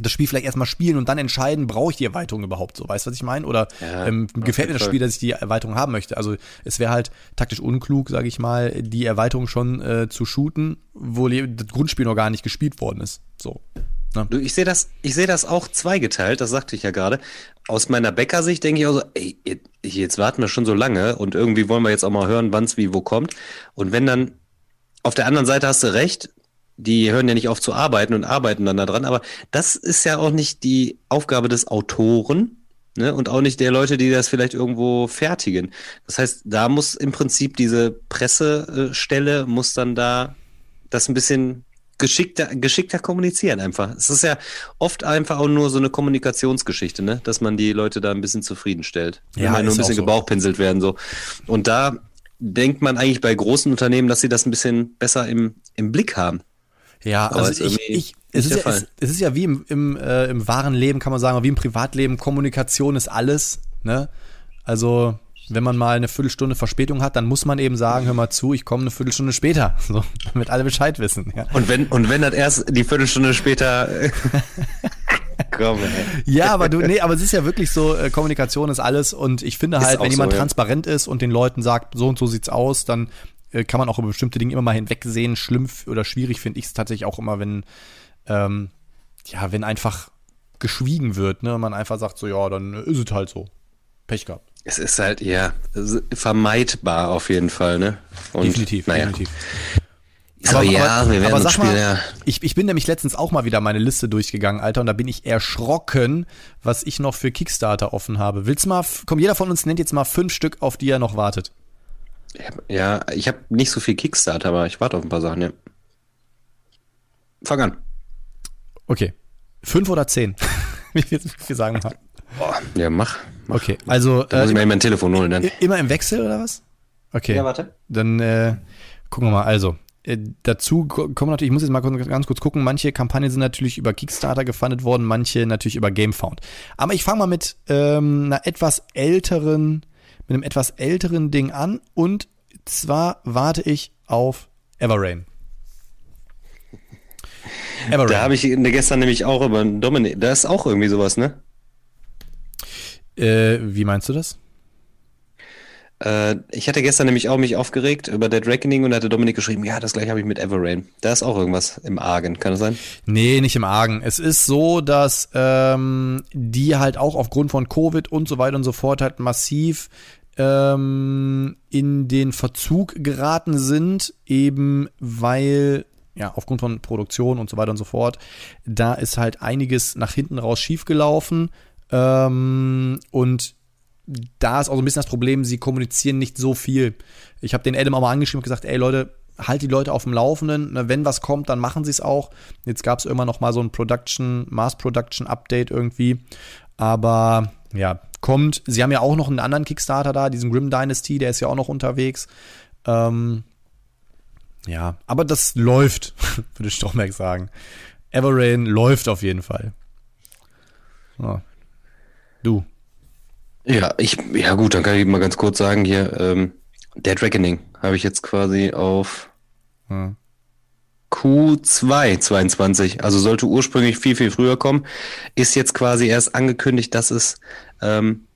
das Spiel vielleicht erstmal spielen und dann entscheiden, brauche ich die Erweiterung überhaupt so, weißt du, was ich meine? Oder Ja, ähm, gefällt mir das. Spiel, dass ich die Erweiterung haben möchte? Also es wäre halt taktisch unklug, sage ich mal, die Erweiterung schon äh, zu shooten, wo das Grundspiel noch gar nicht gespielt worden ist. So. Du, ich sehe das, ich sehe das auch zweigeteilt, das sagte ich ja gerade. Aus meiner Bäckersicht denke ich auch so, ey, jetzt- jetzt warten wir schon so lange und irgendwie wollen wir jetzt auch mal hören, wann es wie wo kommt. Und wenn dann, auf der anderen Seite hast du recht, die hören ja nicht auf zu arbeiten und arbeiten dann da dran, aber das ist ja auch nicht die Aufgabe des Autoren, ne, und auch nicht der Leute, die das vielleicht irgendwo fertigen. Das heißt, da muss im Prinzip diese Pressestelle muss dann da das ein bisschen geschickter, geschickter kommunizieren einfach. Es ist ja oft einfach auch nur so eine Kommunikationsgeschichte, ne? dass man die Leute da ein bisschen zufriedenstellt. Ja, Wenn man nur ein bisschen so. gebauchpinselt werden. so. Und da denkt man eigentlich bei großen Unternehmen, dass sie das ein bisschen besser im, im Blick haben. Ja, Aber also ich, ich, es, ist ja, es, es ist ja wie im, im, äh, im wahren Leben, kann man sagen, wie im Privatleben, Kommunikation ist alles. Ne? Also, wenn man mal eine Viertelstunde Verspätung hat, dann muss man eben sagen, hör mal zu, ich komme eine Viertelstunde später, so, damit alle Bescheid wissen. Ja, Und wenn, und wenn das erst die Viertelstunde später. Komm, ja aber du, nee, aber es ist ja wirklich so, äh, Kommunikation ist alles und ich finde halt, wenn so, jemand ja. transparent ist und den Leuten sagt, so und so sieht's aus, dann äh, kann man auch über bestimmte Dinge immer mal hinwegsehen. Schlimm oder schwierig finde ich es tatsächlich auch immer, wenn, ähm, ja, wenn einfach geschwiegen wird, ne, man einfach sagt so, ja, dann ist es halt so. Pech gehabt. Es ist halt, ja, vermeidbar auf jeden Fall, ne? Und, definitiv, naja. definitiv. Aber, ja, wir werden aber sag spielen, mal, ja. ich, ich bin nämlich letztens auch mal wieder meine Liste durchgegangen, Alter, und da bin ich erschrocken, was ich noch für Kickstarter offen habe. Willst du mal, komm, jeder von uns nennt jetzt mal fünf Stück, auf die er noch wartet. Ja, ich habe nicht so viel Kickstarter, aber ich warte auf ein paar Sachen, ja. Fang an. Okay. Fünf oder zehn? Wie viel, wie viel sagen wir? Boah, ja, mach. Okay, also Da muss ich äh, mir mein Telefon holen dann. immer im Wechsel oder was? Okay. Ja, warte. Dann äh, gucken wir mal. Also, äh, dazu ko- kommen natürlich, ich muss jetzt mal ganz kurz gucken, manche Kampagnen sind natürlich über Kickstarter gefundet worden, manche natürlich über GameFound. Aber ich fange mal mit ähm, einer etwas älteren, mit einem etwas älteren Ding an und zwar warte ich auf Everrain. Everrain. Da habe ich ne, gestern nämlich auch über Dominik, da ist auch irgendwie sowas, ne? Äh, wie meinst du das? Äh, ich hatte gestern nämlich auch mich aufgeregt über Dead Reckoning und da hatte Dominik geschrieben, ja, das gleiche habe ich mit Everrain. Da ist auch irgendwas im Argen, kann das sein? Nee, nicht im Argen. Es ist so, dass ähm, die halt auch aufgrund von Covid und so weiter und so fort halt massiv ähm, in den Verzug geraten sind, eben weil, ja, aufgrund von Produktion und so weiter und so fort, da ist halt einiges nach hinten raus schiefgelaufen. Ähm, und da ist auch so ein bisschen das Problem, sie kommunizieren nicht so viel. Ich habe den Adam auch mal angeschrieben und gesagt, ey Leute, halt die Leute auf dem Laufenden. Wenn was kommt, dann machen sie es auch. Jetzt gab es immer noch mal so ein Production, Mass Production Update irgendwie. Aber ja, kommt. Sie haben ja auch noch einen anderen Kickstarter da, diesen Grim Dynasty, der ist ja auch noch unterwegs. Ähm, ja, aber das läuft, würde Stromberg sagen. Everrain läuft auf jeden Fall. So. Du. Ja, ich, ja gut, dann kann ich mal ganz kurz sagen hier, ähm, Dead Reckoning habe ich jetzt quasi auf Ja. Q2 22, also sollte ursprünglich viel, viel früher kommen, ist jetzt quasi erst angekündigt, dass es ähm,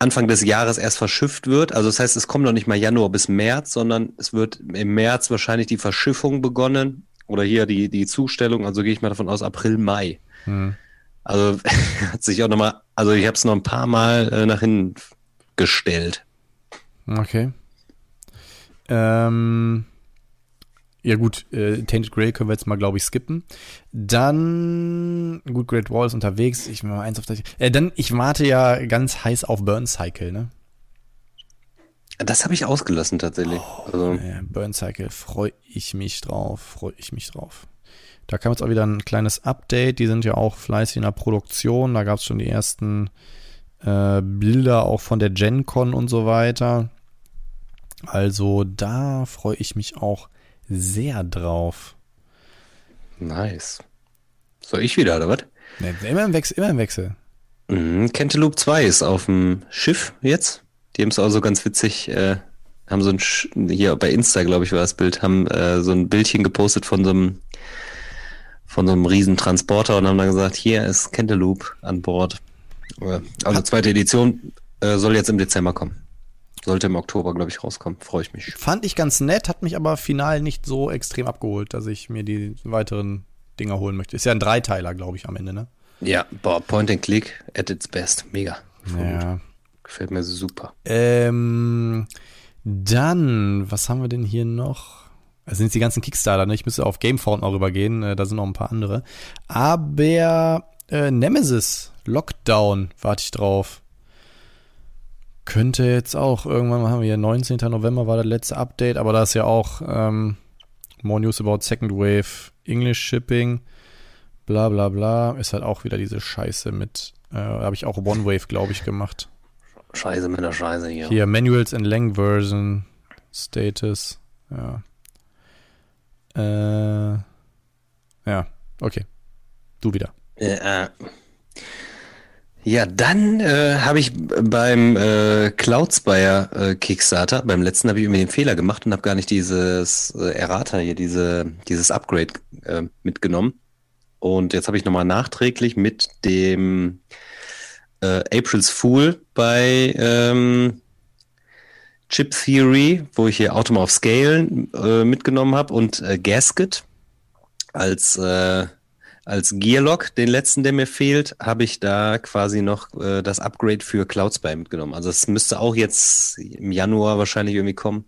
Anfang des Jahres erst verschifft wird. Also das heißt, es kommt noch nicht mal Januar bis März, sondern es wird im März wahrscheinlich die Verschiffung begonnen oder hier die, die Zustellung, also gehe ich mal davon aus, April, Mai. Hm. Also hat sich auch nochmal, also ich habe es noch ein paar Mal äh, nach hinten gestellt. Okay. Ähm, ja gut, äh, Tainted Grail können wir jetzt mal, glaube ich, skippen. Dann, gut, Great Wall ist unterwegs. Ich mal eins auf das. Äh, dann, ich warte ja ganz heiß auf Burn Cycle, ne? Das habe ich ausgelassen tatsächlich. Also, Äh, Burn Cycle, freue ich mich drauf, freue ich mich drauf. Da kam jetzt auch wieder ein kleines Update. Die sind ja auch fleißig in der Produktion. Da gab es schon die ersten äh, Bilder auch von der GenCon und so weiter. Also da freue ich mich auch sehr drauf. nice. Soll ich wieder, oder was? Ne, immer im Wechsel, immer im Wechsel. Mhm, Cantaloupe 2 ist auf dem Schiff jetzt. Die haben es auch so ganz witzig, äh, haben so ein, Sch hier bei Insta, glaube ich, war das Bild, haben äh, so ein Bildchen gepostet von so einem, von so einem riesen Transporter und haben dann gesagt, hier ist Cantaloupe an Bord. Äh, Also zweite Edition äh, soll jetzt im Dezember kommen. Sollte im Oktober, glaube ich, rauskommen. Freue ich mich. Fand ich ganz nett, hat mich aber final nicht so extrem abgeholt, dass ich mir die weiteren Dinger holen möchte. Ist ja ein Dreiteiler, glaube ich, am Ende, ne? Ja, boah, Point and Click at its best. Mega. Voll gut. Ja. Gefällt mir super. Ähm, dann, was haben wir denn hier noch? Das sind jetzt die ganzen Kickstarter, ne? Ich müsste auf Gamefound noch rübergehen, äh, da sind noch ein paar andere. Aber äh, Nemesis, Lockdown, warte ich drauf. Könnte jetzt auch, irgendwann haben wir hier, 19. November war das letzte Update, aber da ist ja auch ähm, More News about Second Wave English Shipping, bla bla bla. Ist halt auch wieder diese Scheiße mit, äh, habe ich auch One Wave, glaube ich, gemacht. Scheiße mit der Scheiße hier. Hier, Manuals and Lang Version, Status, ja. Äh, ja, okay. Du wieder. Ja, ja dann äh, habe ich beim äh, Cloudspire äh, Kickstarter, beim letzten habe ich irgendwie den Fehler gemacht und habe gar nicht dieses äh, Errata hier, diese, dieses Upgrade äh, mitgenommen. Und jetzt habe ich nochmal nachträglich mit dem äh, April's Fool bei ähm, Chip Theory, wo ich hier Automorph Scale äh, mitgenommen habe und äh, Gasket als äh, als Gearlock, den letzten, der mir fehlt, habe ich da quasi noch äh, das Upgrade für Cloudspy mitgenommen. Also es müsste auch jetzt im Januar wahrscheinlich irgendwie kommen.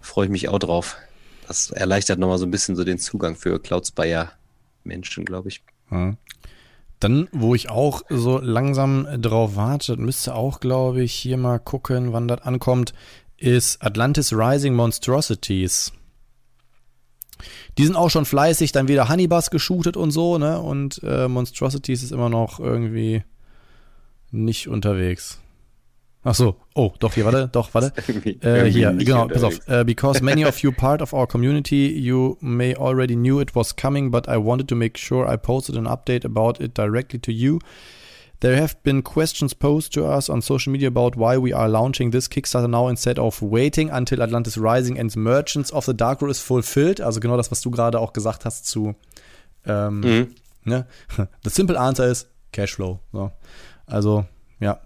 Freue ich mich auch drauf. Das erleichtert nochmal so ein bisschen so den Zugang für Cloudspire Menschen, glaube ich. Ja. Dann, wo ich auch so langsam drauf warte, müsste auch, glaube ich, hier mal gucken, wann das ankommt, ist Atlantis Rising Monstrosities. Die sind auch schon fleißig, dann wieder Honeybus geshootet und so, ne? Und äh, Monstrosities ist immer noch irgendwie nicht unterwegs. Ach so, oh, doch, hier, warte, doch, warte. Äh, hier, genau, pass auf. Uh, because many of you part of our community, you may already knew it was coming, but I wanted to make sure I posted an update about it directly to you. There have been questions posed to us on social media about why we are launching this Kickstarter now instead of waiting until Atlantis Rising and Merchants of the Dark Road is fulfilled. Also genau das, was du gerade auch gesagt hast zu ähm, mhm. ne? The simple answer is Cashflow. So. Also, ja.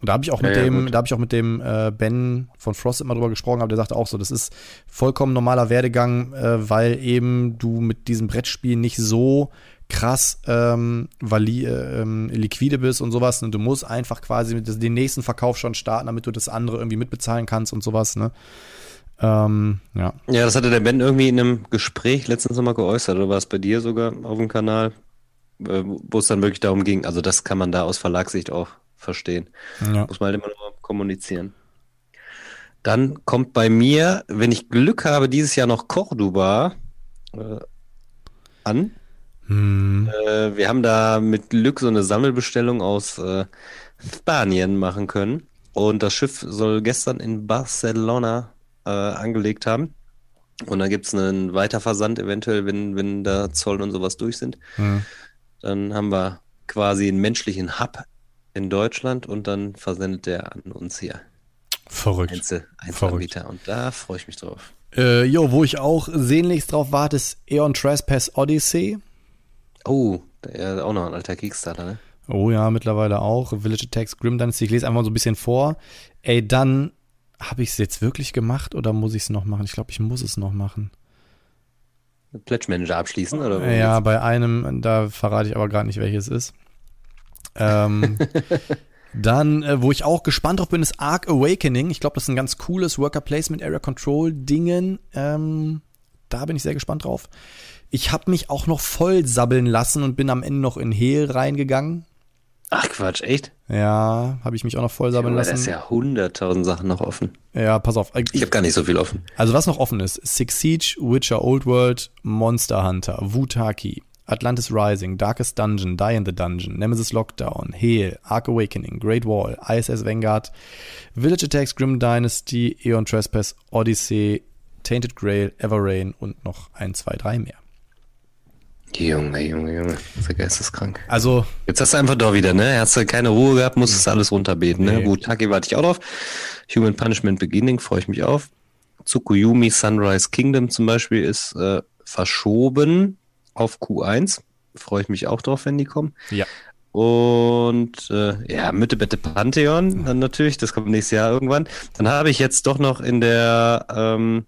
Da habe ich auch mit ja, dem, ja, da habe ich auch mit dem äh, Ben von Frost immer drüber gesprochen, aber der sagte auch so, das ist vollkommen normaler Werdegang, äh, weil eben du mit diesem Brettspiel nicht so krass ähm, vali äh, ähm, liquide bist und sowas. Und du musst einfach quasi den nächsten Verkauf schon starten, damit du das andere irgendwie mitbezahlen kannst und sowas. Ne? Ähm, ja. ja, das hatte der Ben irgendwie in einem Gespräch letztens nochmal geäußert, oder war es bei dir sogar auf dem Kanal, äh, wo es dann wirklich darum ging, also das kann man da aus Verlagssicht auch verstehen. Ja. Muss man halt immer nur kommunizieren. Dann kommt bei mir, wenn ich Glück habe, dieses Jahr noch Cordoba äh, an. Hm. Äh, wir haben da mit Glück so eine Sammelbestellung aus äh, Spanien machen können. Und das Schiff soll gestern in Barcelona äh, angelegt haben. Und dann gibt es einen Weiterversand, eventuell, wenn, wenn da Zoll und sowas durch sind. Hm. Dann haben wir quasi einen menschlichen Hub in Deutschland und dann versendet der an uns hier. Verrückt. Einzel Einzelanbieter. Und da freue ich mich drauf. Äh, jo, wo ich auch sehnlichst drauf warte, ist Aeon Trespass Odyssey. Oh, der ist auch noch ein alter Kickstarter, ne? Oh ja, mittlerweile auch. Village Attacks Grim Dynasty. Ich lese einfach so ein bisschen vor. Ey, dann habe ich es jetzt wirklich gemacht oder muss ich es noch machen? Ich glaube, ich muss es noch machen. Pledge Manager abschließen oder? Ja, jetzt? bei einem, da verrate ich aber gerade nicht, welches ist. Ähm, dann, äh, wo ich auch gespannt drauf bin, ist Arc Awakening. Ich glaube, das ist ein ganz cooles Worker Placement Area Control Dingen. Ähm, da bin ich sehr gespannt drauf. Ich habe mich auch noch voll sabbeln lassen und bin am Ende noch in Hehl reingegangen. Ach Quatsch, echt? Ja, habe ich mich auch noch voll sabbeln ja, lassen. Da ist ja hunderttausend Sachen noch offen. Ja, pass auf. Ich, ich habe gar nicht so viel offen. Also was noch offen ist, Six Siege, Witcher Old World, Monster Hunter, Wutaki, Atlantis Rising, Darkest Dungeon, Die in the Dungeon, Nemesis Lockdown, Heal, Ark Awakening, Great Wall, ISS Vanguard, Village Attacks, Grim Dynasty, Eon Trespass, Odyssey, Tainted Grail, Everrain und noch ein, zwei, drei mehr. Junge, Junge, Junge, das ist ja geisteskrank. Also. Jetzt hast du einfach doch wieder, ne? Hast du keine Ruhe gehabt, musstest nee. alles runterbeten, ne? Nee. Wutaki warte ich auch drauf. Human Punishment Beginning freue ich mich auf. Tsukuyumi Sunrise Kingdom zum Beispiel ist äh, verschoben auf Q1. Freue ich mich auch drauf, wenn die kommen. Ja. Und äh, ja, Mitte Bette Pantheon dann natürlich, das kommt nächstes Jahr irgendwann. Dann habe ich jetzt doch noch in der ähm,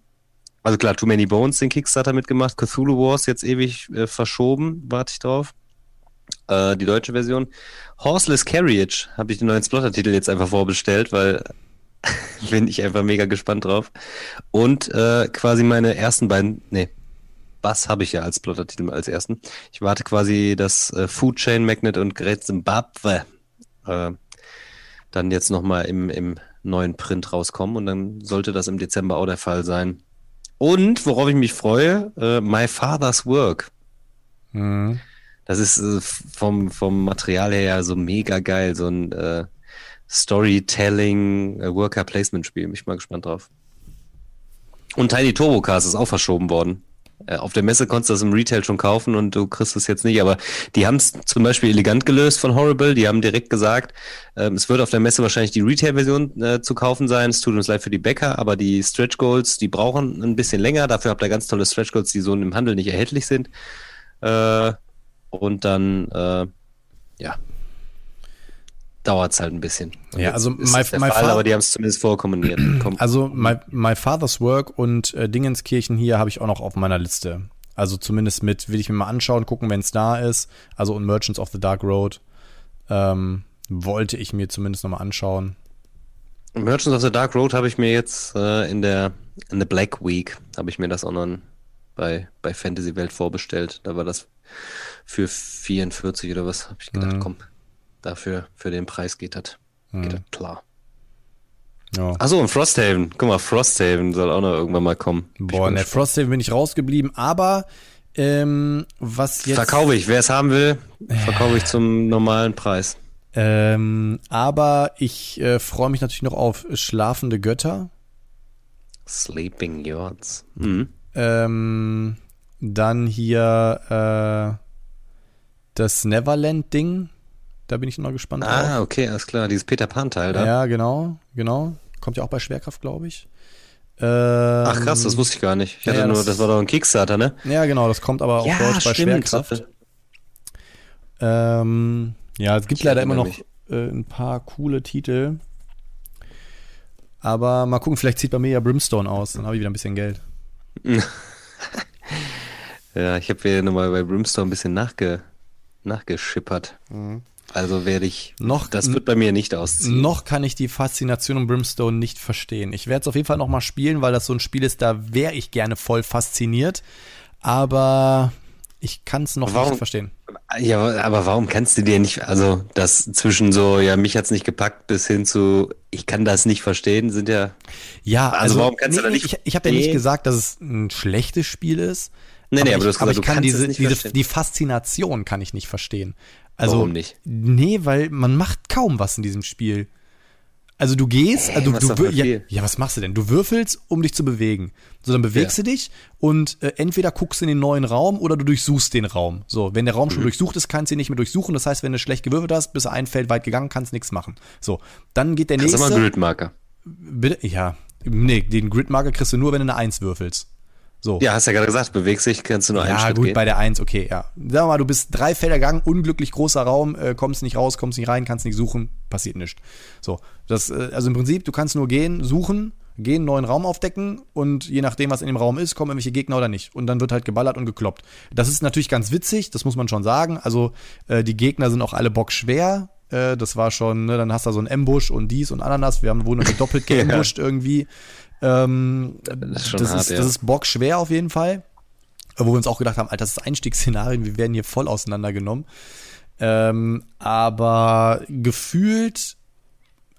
also klar, Too Many Bones, den Kickstarter mitgemacht. Cthulhu Wars jetzt ewig äh, verschoben, warte ich drauf. Äh, die deutsche Version. Horseless Carriage habe ich den neuen Splotter-Titel jetzt einfach vorbestellt, weil bin ich einfach mega gespannt drauf. Und äh, quasi meine ersten beiden, nee, Bass habe ich ja als Plotter-Titel als ersten. Ich warte quasi, dass äh, Food Chain Magnet und Great Zimbabwe äh, dann jetzt nochmal im, im neuen Print rauskommen und dann sollte das im Dezember auch der Fall sein Und worauf ich mich freue, äh, My Father's Work. Mhm. Das ist äh, vom, vom Material her so mega geil, so ein äh, Storytelling, äh, Worker Placement Spiel. Bin ich mal gespannt drauf. Und Tiny Turbo Cars ist auch verschoben worden. Äh, auf der Messe konntest du das im Retail schon kaufen und du kriegst es jetzt nicht. Aber die haben es zum Beispiel elegant gelöst von Horrible. Die haben direkt gesagt, ähm, es wird auf der Messe wahrscheinlich die Retail-Version äh, zu kaufen sein. Es tut uns leid für die Bäcker, aber die Stretch Goals, die brauchen ein bisschen länger. Dafür habt ihr ganz tolle Stretch Goals, die so im Handel nicht erhältlich sind. Äh, und dann, äh, ja, dauert es halt ein bisschen. Und Ja, also my- der my Fall, fa- aber die haben es zumindest vorkommentiert. Kom- Also my, my Father's Work und äh, Dingenskirchen hier habe ich auch noch auf meiner Liste. Also zumindest mit, will ich mir mal anschauen, gucken, wenn es da ist. Also und Merchants of the Dark Road ähm, wollte ich mir zumindest noch mal anschauen. Merchants of the Dark Road habe ich mir jetzt äh, in der in der Black Week habe ich mir das auch noch bei bei Fantasy Welt vorbestellt. Da war das für 44 oder was. Habe ich gedacht, Mhm. komm, dafür für den Preis geht das geht das klar. Ja. Achso, und Frosthaven. Guck mal, Frosthaven soll auch noch irgendwann mal kommen. Boah, mal in der gespannt. Frosthaven bin ich rausgeblieben, aber ähm, was jetzt. Verkaufe ich. Wer es haben will, verkaufe ich zum normalen Preis. Ähm, aber ich äh, freue mich natürlich noch auf Schlafende Götter. Sleeping Yards. Mhm. Ähm, dann hier äh, das Neverland-Ding. Da bin ich noch gespannt drauf. Ah, okay, alles klar. Dieses Peter Pan-Teil da. Ja, genau, genau. Kommt ja auch bei Schwerkraft, glaube ich. Ähm, Ach krass, das wusste ich gar nicht. Ich hatte ja, nur, das- das war doch ein Kickstarter, ne? Ja, genau, das kommt aber auf Deutsch bei Schwerkraft. Ähm, ja, es gibt Ich leider immer noch äh, ein paar coole Titel. Aber mal gucken, vielleicht zieht bei mir ja Brimstone aus, dann habe ich wieder ein bisschen Geld. Ja, ich habe hier nochmal bei Brimstone ein bisschen nachge, nachgeschippert. Also werde ich. Noch- Das wird bei mir nicht ausziehen. Noch kann ich die Faszination um Brimstone nicht verstehen. Ich werde es auf jeden Fall noch mal spielen, weil das so ein Spiel ist, da wäre ich gerne voll fasziniert. Aber ich kann es noch Warum? nicht verstehen. Ja, aber warum kannst du dir nicht, also das zwischen so, ja, mich hat's nicht gepackt, bis hin zu, ich kann das nicht verstehen, sind ja. Ja, Also also, warum kannst du da nicht Ich, ich habe ja nicht gesagt, dass es ein schlechtes Spiel ist. Nee, nee, aber ich, du hast aber gesagt, ich du kann kannst diese, es nicht diese verstehen. die Faszination kann ich nicht verstehen. Also, Warum nicht? Nee, weil man macht kaum was in diesem Spiel. Also du gehst, also du, du ja, ja, was machst du denn? Du würfelst, um dich zu bewegen. So, dann bewegst Ja. du dich und äh, entweder guckst du in den neuen Raum oder du durchsuchst den Raum. So, wenn der Raum Mhm. schon durchsucht ist, kannst du ihn nicht mehr durchsuchen. Das heißt, wenn du schlecht gewürfelt hast, bist du ein Feld weit gegangen, kannst nichts machen. So, dann geht der Das ist nächste. immer ein Gridmarker. Bitte? Ja. Nee, den Gridmarker kriegst du nur, wenn du eine Eins würfelst. So. Ja, hast ja gerade gesagt, bewegst dich, kannst du nur einen Ja, Schritt gut, gehen. bei der Eins, okay, ja. Sagen wir mal, du bist drei Felder gegangen, unglücklich großer Raum, äh, kommst nicht raus, kommst nicht rein, kannst nicht suchen, passiert nichts. So, das, äh, also im Prinzip, du kannst nur gehen, suchen, gehen, neuen Raum aufdecken und je nachdem, was in dem Raum ist, kommen irgendwelche Gegner oder nicht. Und dann wird halt geballert und gekloppt. Das ist natürlich ganz witzig, das muss man schon sagen. Also, äh, die Gegner sind auch alle bockschwer. Äh, das war schon, ne, dann hast du so einen Ambush und dies und Ananas. Wir haben wurden irgendwie doppelt geambusht irgendwie. Ähm, Das ist schon das, hart, ist, ja. das ist bockschwer auf jeden Fall. Wo wir uns auch gedacht haben, Alter, das ist Einstiegsszenarien, wir werden hier voll auseinandergenommen. Ähm, aber gefühlt,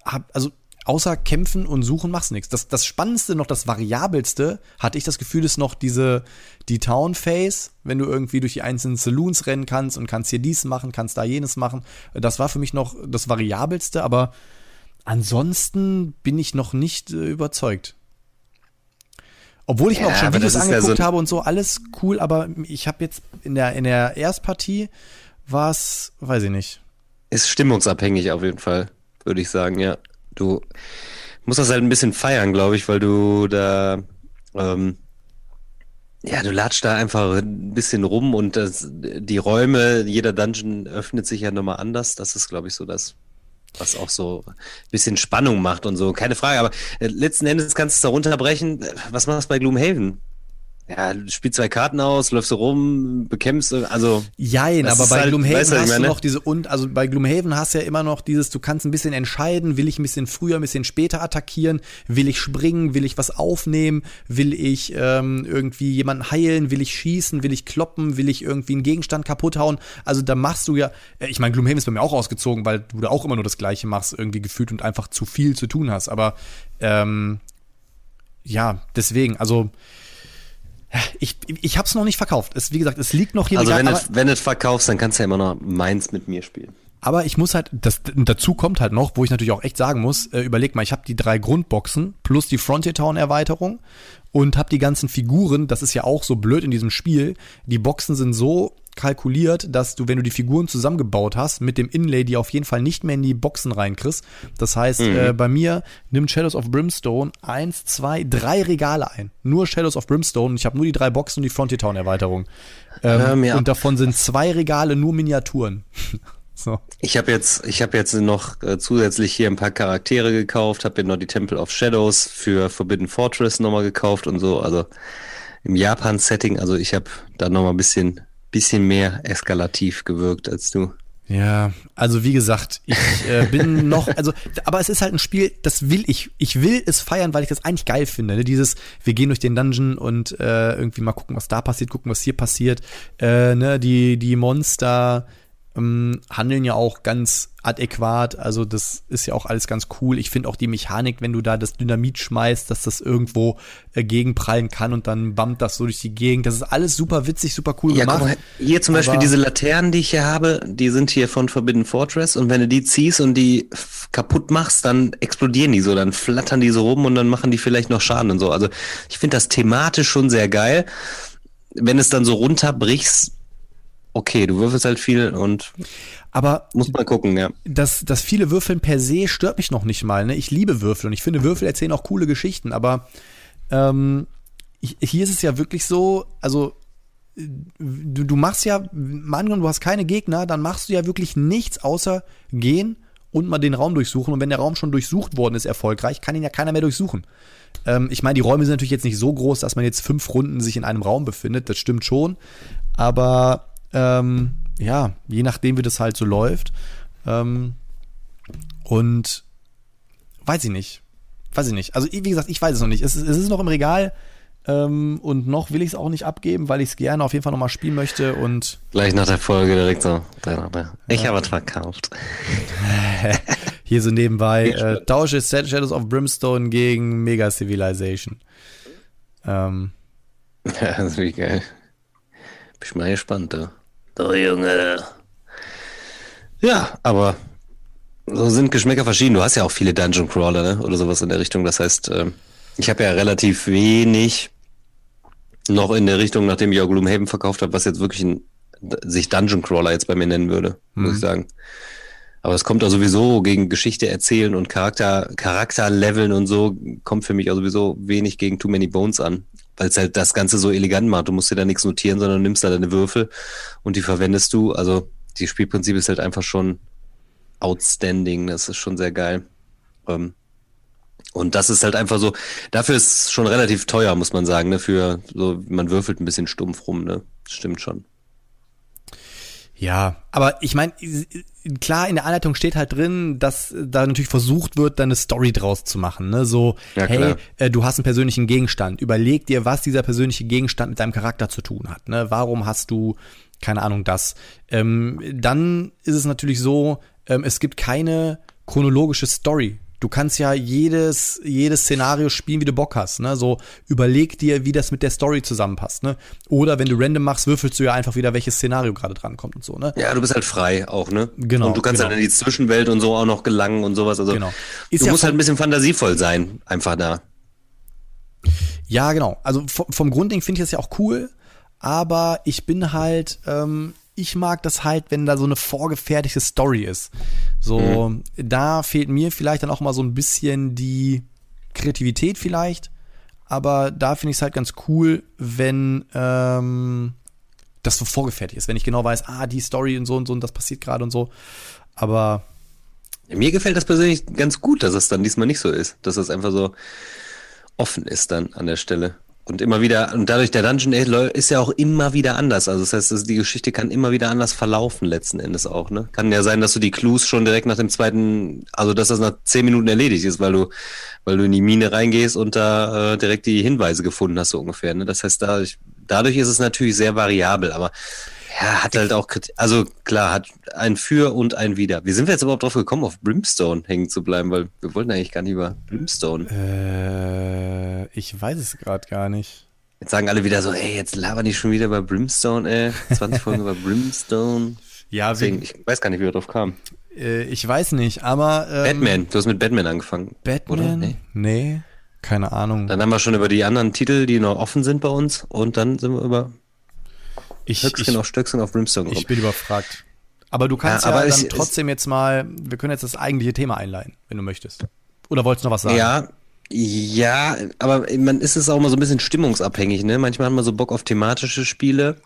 hab, also außer kämpfen und suchen machst nichts. Das, das Spannendste, noch das Variabelste, hatte ich das Gefühl, ist noch diese, die Town Phase, wenn du irgendwie durch die einzelnen Saloons rennen kannst und kannst hier dies machen, kannst da jenes machen. Das war für mich noch das Variabelste, aber ansonsten bin ich noch nicht äh, überzeugt. Obwohl ich mir Ja, auch schon Videos ist ja angeguckt so- habe und so, alles cool, aber ich habe jetzt in der, in der Erstpartie war es, weiß ich nicht. Ist stimmungsabhängig auf jeden Fall, würde ich sagen, ja. Du musst das halt ein bisschen feiern, glaube ich, weil du da, ähm, ja, du latscht da einfach ein bisschen rum und das, die Räume, jeder Dungeon öffnet sich ja nochmal anders. Das ist, glaube ich, so das, was auch so ein bisschen Spannung macht und so. Keine Frage, aber äh, letzten Endes kannst du es da runterbrechen. Äh, Was machst du bei Gloomhaven? Ja, du spielst zwei Karten aus, läufst so rum, bekämpfst, also. Jein, aber bei halt- Gloomhaven weißt du, hast du meine? noch diese und also bei Gloomhaven hast du ja immer noch dieses, du kannst ein bisschen entscheiden, will ich ein bisschen früher, ein bisschen später attackieren, will ich springen, will ich was aufnehmen, will ich ähm, irgendwie jemanden heilen, will ich schießen, will ich kloppen, will ich irgendwie einen Gegenstand kaputt hauen. Also da machst du ja, äh, ich meine, Gloomhaven ist bei mir auch ausgezogen, weil du da auch immer nur das Gleiche machst, irgendwie gefühlt und einfach zu viel zu tun hast. Aber ähm, ja, deswegen, also Ich, ich habe es noch nicht verkauft. Es, wie gesagt, es liegt noch hier. Also wenn, du, wenn du es verkaufst, dann kannst du ja immer noch meins mit mir spielen. aber ich muss halt, das, dazu kommt halt noch, wo ich natürlich auch echt sagen muss, äh, überleg mal, ich habe die drei Grundboxen plus die Frontier Town Erweiterung und habe die ganzen Figuren, das ist ja auch so blöd in diesem Spiel, die Boxen sind so kalkuliert, dass du, wenn du die Figuren zusammengebaut hast, mit dem Inlay die auf jeden Fall nicht mehr in die Boxen reinkriegst. Das heißt, äh, bei mir nimmt Shadows of Brimstone eins, zwei, drei Regale ein. Nur Shadows of Brimstone. Ich habe nur die drei Boxen und die Frontier Town Erweiterung. Ähm, ab. und davon sind zwei Regale nur Miniaturen. so. Ich habe jetzt, ich habe jetzt noch äh, zusätzlich hier ein paar Charaktere gekauft, habe mir noch die Temple of Shadows für Forbidden Fortress nochmal gekauft und so. Also im Japan-Setting, also ich habe da nochmal ein bisschen, bisschen mehr eskalativ gewirkt als du. Ja, also wie gesagt, ich äh, bin noch, also, aber es ist halt ein Spiel, das will ich, ich will es feiern, weil ich das eigentlich geil finde. Ne? Dieses, wir gehen durch den Dungeon und äh, irgendwie mal gucken, was da passiert, gucken, was hier passiert. Äh, ne? Die, die Monster ähm, handeln ja auch ganz adäquat, also das ist ja auch alles ganz cool. Ich finde auch die Mechanik, wenn du da das Dynamit schmeißt, dass das irgendwo äh, gegenprallen kann und dann bammt das so durch die Gegend. Das ist alles super witzig, super cool Ja, gemacht. mal, hier zum Beispiel diese Laternen, die ich hier habe, die sind hier von Forbidden Fortress und wenn du die ziehst und die kaputt machst, dann explodieren die so, dann flattern die so rum und dann machen die vielleicht noch Schaden und so. Also ich finde das thematisch schon sehr geil. Wenn es dann so runterbrichst, okay, du würfelst halt viel und Aber muss mal gucken, ja. das, das viele Würfeln per se stört mich noch nicht mal. Ne? Ich liebe Würfel und ich finde, Würfel erzählen auch coole Geschichten, aber ähm, hier ist es ja wirklich so, also du, du machst ja, angenommen, du hast keine Gegner, dann machst du ja wirklich nichts außer gehen und mal den Raum durchsuchen. Und wenn der Raum schon durchsucht worden ist, erfolgreich, kann ihn ja keiner mehr durchsuchen. Ähm, ich meine, die Räume sind natürlich jetzt nicht so groß, dass man jetzt fünf Runden sich in einem Raum befindet, das stimmt schon. Aber ähm, ja, je nachdem, wie das halt so läuft. Ähm, und weiß ich nicht. Weiß ich nicht. Also, wie gesagt, ich weiß es noch nicht. Es ist, es ist noch im Regal ähm, und noch will ich es auch nicht abgeben, weil ich es gerne auf jeden Fall nochmal spielen möchte. Und Gleich nach der Folge direkt so. Ich habe es verkauft. hier so nebenbei äh, tausche Shadows of Brimstone gegen Mega Civilization. Ähm, Ja, das ist wie geil. Bin ich mal gespannt, du. Du Junge. Ja, aber so sind Geschmäcker verschieden. Du hast ja auch viele Dungeon Crawler, ne? Oder sowas in der Richtung. Das heißt, ähm, ich habe ja relativ wenig noch in der Richtung, nachdem ich auch Gloomhaven verkauft habe, was jetzt wirklich ein, sich Dungeon Crawler jetzt bei mir nennen würde, muss ich sagen. Aber es kommt auch sowieso gegen Geschichte erzählen und Charakter, Charakterleveln und so, kommt für mich auch sowieso wenig gegen Too Many Bones an. Weil es halt das Ganze so elegant macht. Du musst dir da nichts notieren, sondern nimmst da deine Würfel und die verwendest du. Also, die Spielprinzip ist halt einfach schon outstanding. Das ist schon sehr geil. Ähm, und das ist halt einfach so, dafür ist es schon relativ teuer, muss man sagen, ne? Für so, man würfelt ein bisschen stumpf rum, ne? Stimmt schon. Ja, aber ich meine, klar, in der Anleitung steht halt drin, dass da natürlich versucht wird, dann eine Story draus zu machen. Ne? So, Ja, hey, äh, du hast einen persönlichen Gegenstand. Überleg dir, was dieser persönliche Gegenstand mit deinem Charakter zu tun hat. Ne? Warum hast du, keine Ahnung, das? Ähm, dann ist es natürlich so, ähm, es gibt keine chronologische Story. Du kannst ja jedes, jedes Szenario spielen, wie du Bock hast. Ne? So überleg dir, wie das mit der Story zusammenpasst. Ne? Oder wenn du random machst, würfelst du ja einfach wieder, welches Szenario gerade dran kommt und so. Ne? Ja, du bist halt frei auch, ne? Genau, Und du kannst genau. halt in die Zwischenwelt und so auch noch gelangen und sowas. Also Genau. Ist du ja musst halt ein bisschen fantasievoll sein, einfach da. Ja, genau. Also vom, vom Grundding finde ich das ja auch cool, aber ich bin halt, ähm, ich mag das halt, wenn da so eine vorgefertigte Story ist. So, da fehlt mir vielleicht dann auch mal so ein bisschen die Kreativität vielleicht, aber da finde ich es halt ganz cool, wenn ähm, das so vorgefertigt ist, wenn ich genau weiß, ah, die Story und so und so und das passiert gerade und so. Aber Mir gefällt das persönlich ganz gut, dass es dann diesmal nicht so ist, dass es einfach so offen ist dann an der Stelle. Und immer wieder, und dadurch der Dungeon ist ja auch immer wieder anders. Also das heißt, die Geschichte kann immer wieder anders verlaufen, letzten Endes auch, ne? Kann ja sein, dass du die Clues schon direkt nach dem zweiten, also dass das nach zehn Minuten erledigt ist, weil du, weil du in die Mine reingehst und da äh, direkt die Hinweise gefunden hast, so ungefähr. Ne? Das heißt, dadurch, dadurch ist es natürlich sehr variabel, aber ja, hat halt auch, Kritik- also klar, hat ein Für und ein Wider. Wie sind wir jetzt überhaupt drauf gekommen, auf Brimstone hängen zu bleiben? Weil wir wollten eigentlich gar nicht über Brimstone. äh, ich weiß es gerade gar nicht. Jetzt sagen alle wieder so, ey, jetzt labern die schon wieder über Brimstone, ey. 20 Folgen über Brimstone. Ja, Deswegen, ich weiß gar nicht, wie wir drauf kamen. äh, ich weiß nicht, aber. Ähm, Batman, du hast mit Batman angefangen. Batman? Oder? Nee. Nee. keine Ahnung. Dann haben wir schon über die anderen Titel, die noch offen sind bei uns. Und dann sind wir über Ich, Höchstchen ich, auf Stöckchen auf Brimstone ich gekommen. bin überfragt. Aber du kannst Ja, ja, aber dann es- trotzdem jetzt mal, wir können jetzt das eigentliche Thema einleiten, wenn du möchtest. Oder wolltest du noch was sagen? Ja, ja, aber man ist es auch mal so ein bisschen stimmungsabhängig, ne? Manchmal hat man so Bock auf thematische Spiele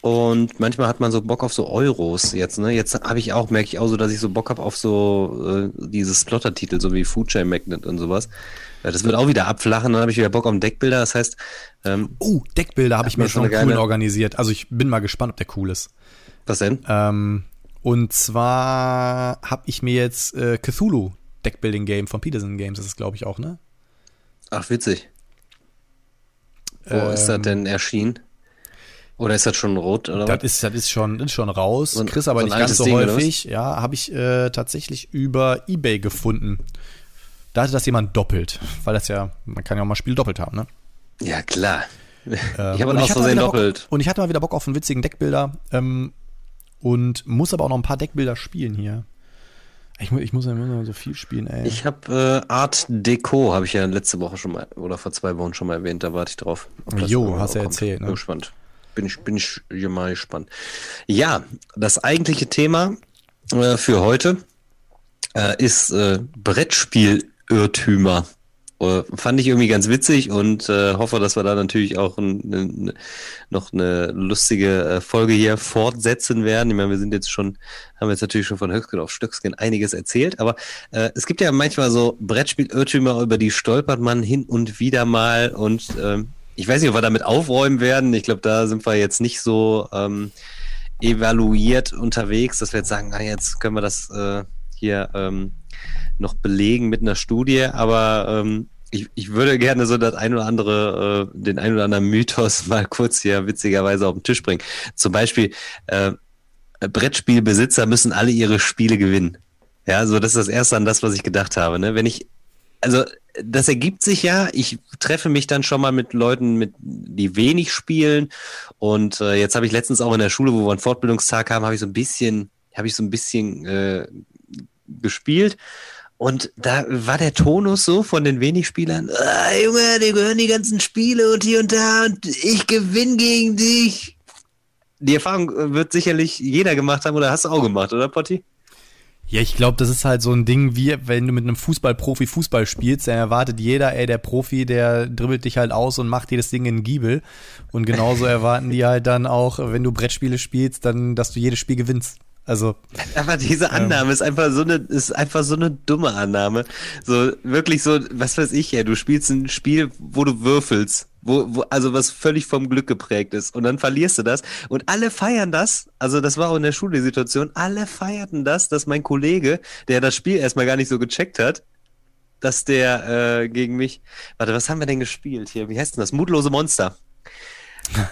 und manchmal hat man so Bock auf so Euros jetzt, ne? Jetzt habe ich auch, merke ich auch so, dass ich so Bock habe auf so äh, diese Splotter-Titel, so wie Food Chain Magnet und sowas. Ja, das wird auch wieder abflachen, dann habe ich wieder Bock auf Deckbilder. Das heißt, ähm, Oh, Deckbilder habe ich mir schon einen coolen geile- organisiert. Also ich bin mal gespannt, ob der cool ist. was denn? Ähm, und zwar habe ich mir jetzt äh, Cthulhu Deckbuilding Game von Peterson Games, das ist glaube ich auch, ne? Ach, witzig. Wo Ähm, ist das denn erschienen? Oder ist das schon rot oder Das was? ist, das ist schon, ist schon raus. So ein- Chris aber so nicht ganz so Ding, häufig. Ja, habe ich äh, tatsächlich über Ebay gefunden. Da hatte das jemand doppelt, weil das ja, man kann ja auch mal Spiele doppelt haben, ne? Ja, klar. Ähm, ich habe aus hatte mal Versehen wieder Bock- doppelt. Und ich hatte mal wieder Bock auf einen witzigen Deckbilder ähm, und muss aber auch noch ein paar Deckbilder spielen hier. Ich, ich muss ja immer so viel spielen, ey. Ich habe äh, Art Deco, habe ich ja letzte Woche schon mal oder vor zwei Wochen schon mal erwähnt, da warte ich drauf. Jo, hast du ja kommt. erzählt, ne? Bin gespannt. Bin ich, bin ich mal gespannt. Ja, das eigentliche Thema äh, für heute äh, ist äh, Brettspiel-Irrtümer. Äh, fand ich irgendwie ganz witzig und äh, hoffe, dass wir da natürlich auch ein, ein, noch eine lustige äh, Folge hier fortsetzen werden. Ich meine, wir sind jetzt schon, haben jetzt natürlich schon von Höchstgen auf Stöcksken einiges erzählt, aber äh, es gibt ja manchmal so Brettspiel-Irrtümer, über die stolpert man hin und wieder mal und ähm, ich weiß nicht, ob wir damit aufräumen werden. Ich glaube, da sind wir jetzt nicht so ähm, evaluiert unterwegs, dass wir jetzt sagen, ah, jetzt können wir das äh, hier ähm, noch belegen mit einer Studie, aber ähm, ich, ich würde gerne so das ein oder andere, äh, den ein oder anderen Mythos mal kurz hier witzigerweise auf den Tisch bringen. Zum Beispiel, äh, Brettspielbesitzer müssen alle ihre Spiele gewinnen. Ja, so das ist das erste an das, was ich gedacht habe. Ne? Wenn ich, also das ergibt sich ja, ich treffe mich dann schon mal mit Leuten, mit, die wenig spielen. Und äh, jetzt habe ich letztens auch in der Schule, wo wir einen Fortbildungstag haben, habe ich so ein bisschen, habe ich so ein bisschen äh, gespielt. Und da war der Tonus so von den wenig Spielern, ah, Junge, dir gehören die ganzen Spiele und hier und da und ich gewinne gegen dich. Die Erfahrung äh, wird sicherlich jeder gemacht haben oder hast du auch gemacht, oder Potti? Ja, ich glaube, das ist halt so ein Ding, wie wenn du mit einem Fußballprofi Fußball spielst, dann erwartet jeder, ey, der Profi, der dribbelt dich halt aus und macht jedes Ding in den Giebel. Und genauso erwarten die halt dann auch, wenn du Brettspiele spielst, dann, dass du jedes Spiel gewinnst. Also, Aber diese Annahme ist einfach so eine, ist einfach so eine dumme Annahme. So, wirklich so, was weiß ich ja, du spielst ein Spiel, wo du würfelst, wo, wo, also was völlig vom Glück geprägt ist. Und dann verlierst du das. Und alle feiern das. Also, das war auch in der Schule die Situation. Alle feierten das, dass mein Kollege, der das Spiel erstmal gar nicht so gecheckt hat, dass der äh, gegen mich. Warte, was haben wir denn gespielt hier? Wie heißt denn das? Mutlose Monster.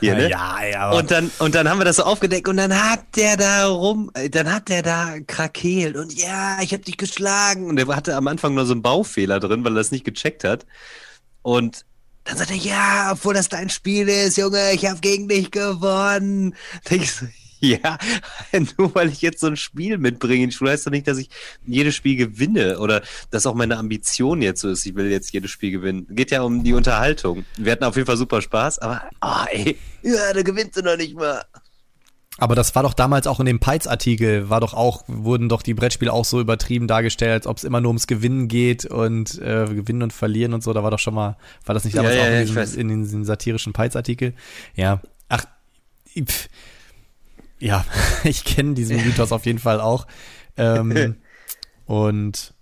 Hier, ne? ja, ja. Und dann, und dann haben wir das so aufgedeckt und dann hat der da rum, äh, dann hat der da krakeelt und ja, ich hab dich geschlagen. Und der hatte am Anfang nur so einen Baufehler drin, weil er das nicht gecheckt hat. Und dann sagt er, ja, obwohl das dein Spiel ist, Junge, ich hab gegen dich gewonnen. Denk ich so, ja, nur weil ich jetzt so ein Spiel mitbringe in die Schule, heißt doch nicht, dass ich jedes Spiel gewinne oder dass auch meine Ambition jetzt so ist, ich will jetzt jedes Spiel gewinnen. Geht ja um die Unterhaltung. Wir hatten auf jeden Fall super Spaß, aber, oh, ey, ja, da gewinnst du noch nicht mal. Aber das war doch damals auch in dem Peitz-Artikel, war doch auch, wurden doch die Brettspiele auch so übertrieben dargestellt, als ob es immer nur ums Gewinnen geht und äh, Gewinnen und Verlieren und so. Da war doch schon mal, war das nicht damals Ja, ja, auch in, diesem, in den, diesen satirischen Peitz-Artikel? Ja. Ach, pf, ja, ich kenne diesen Mythos auf jeden Fall auch. Ähm, und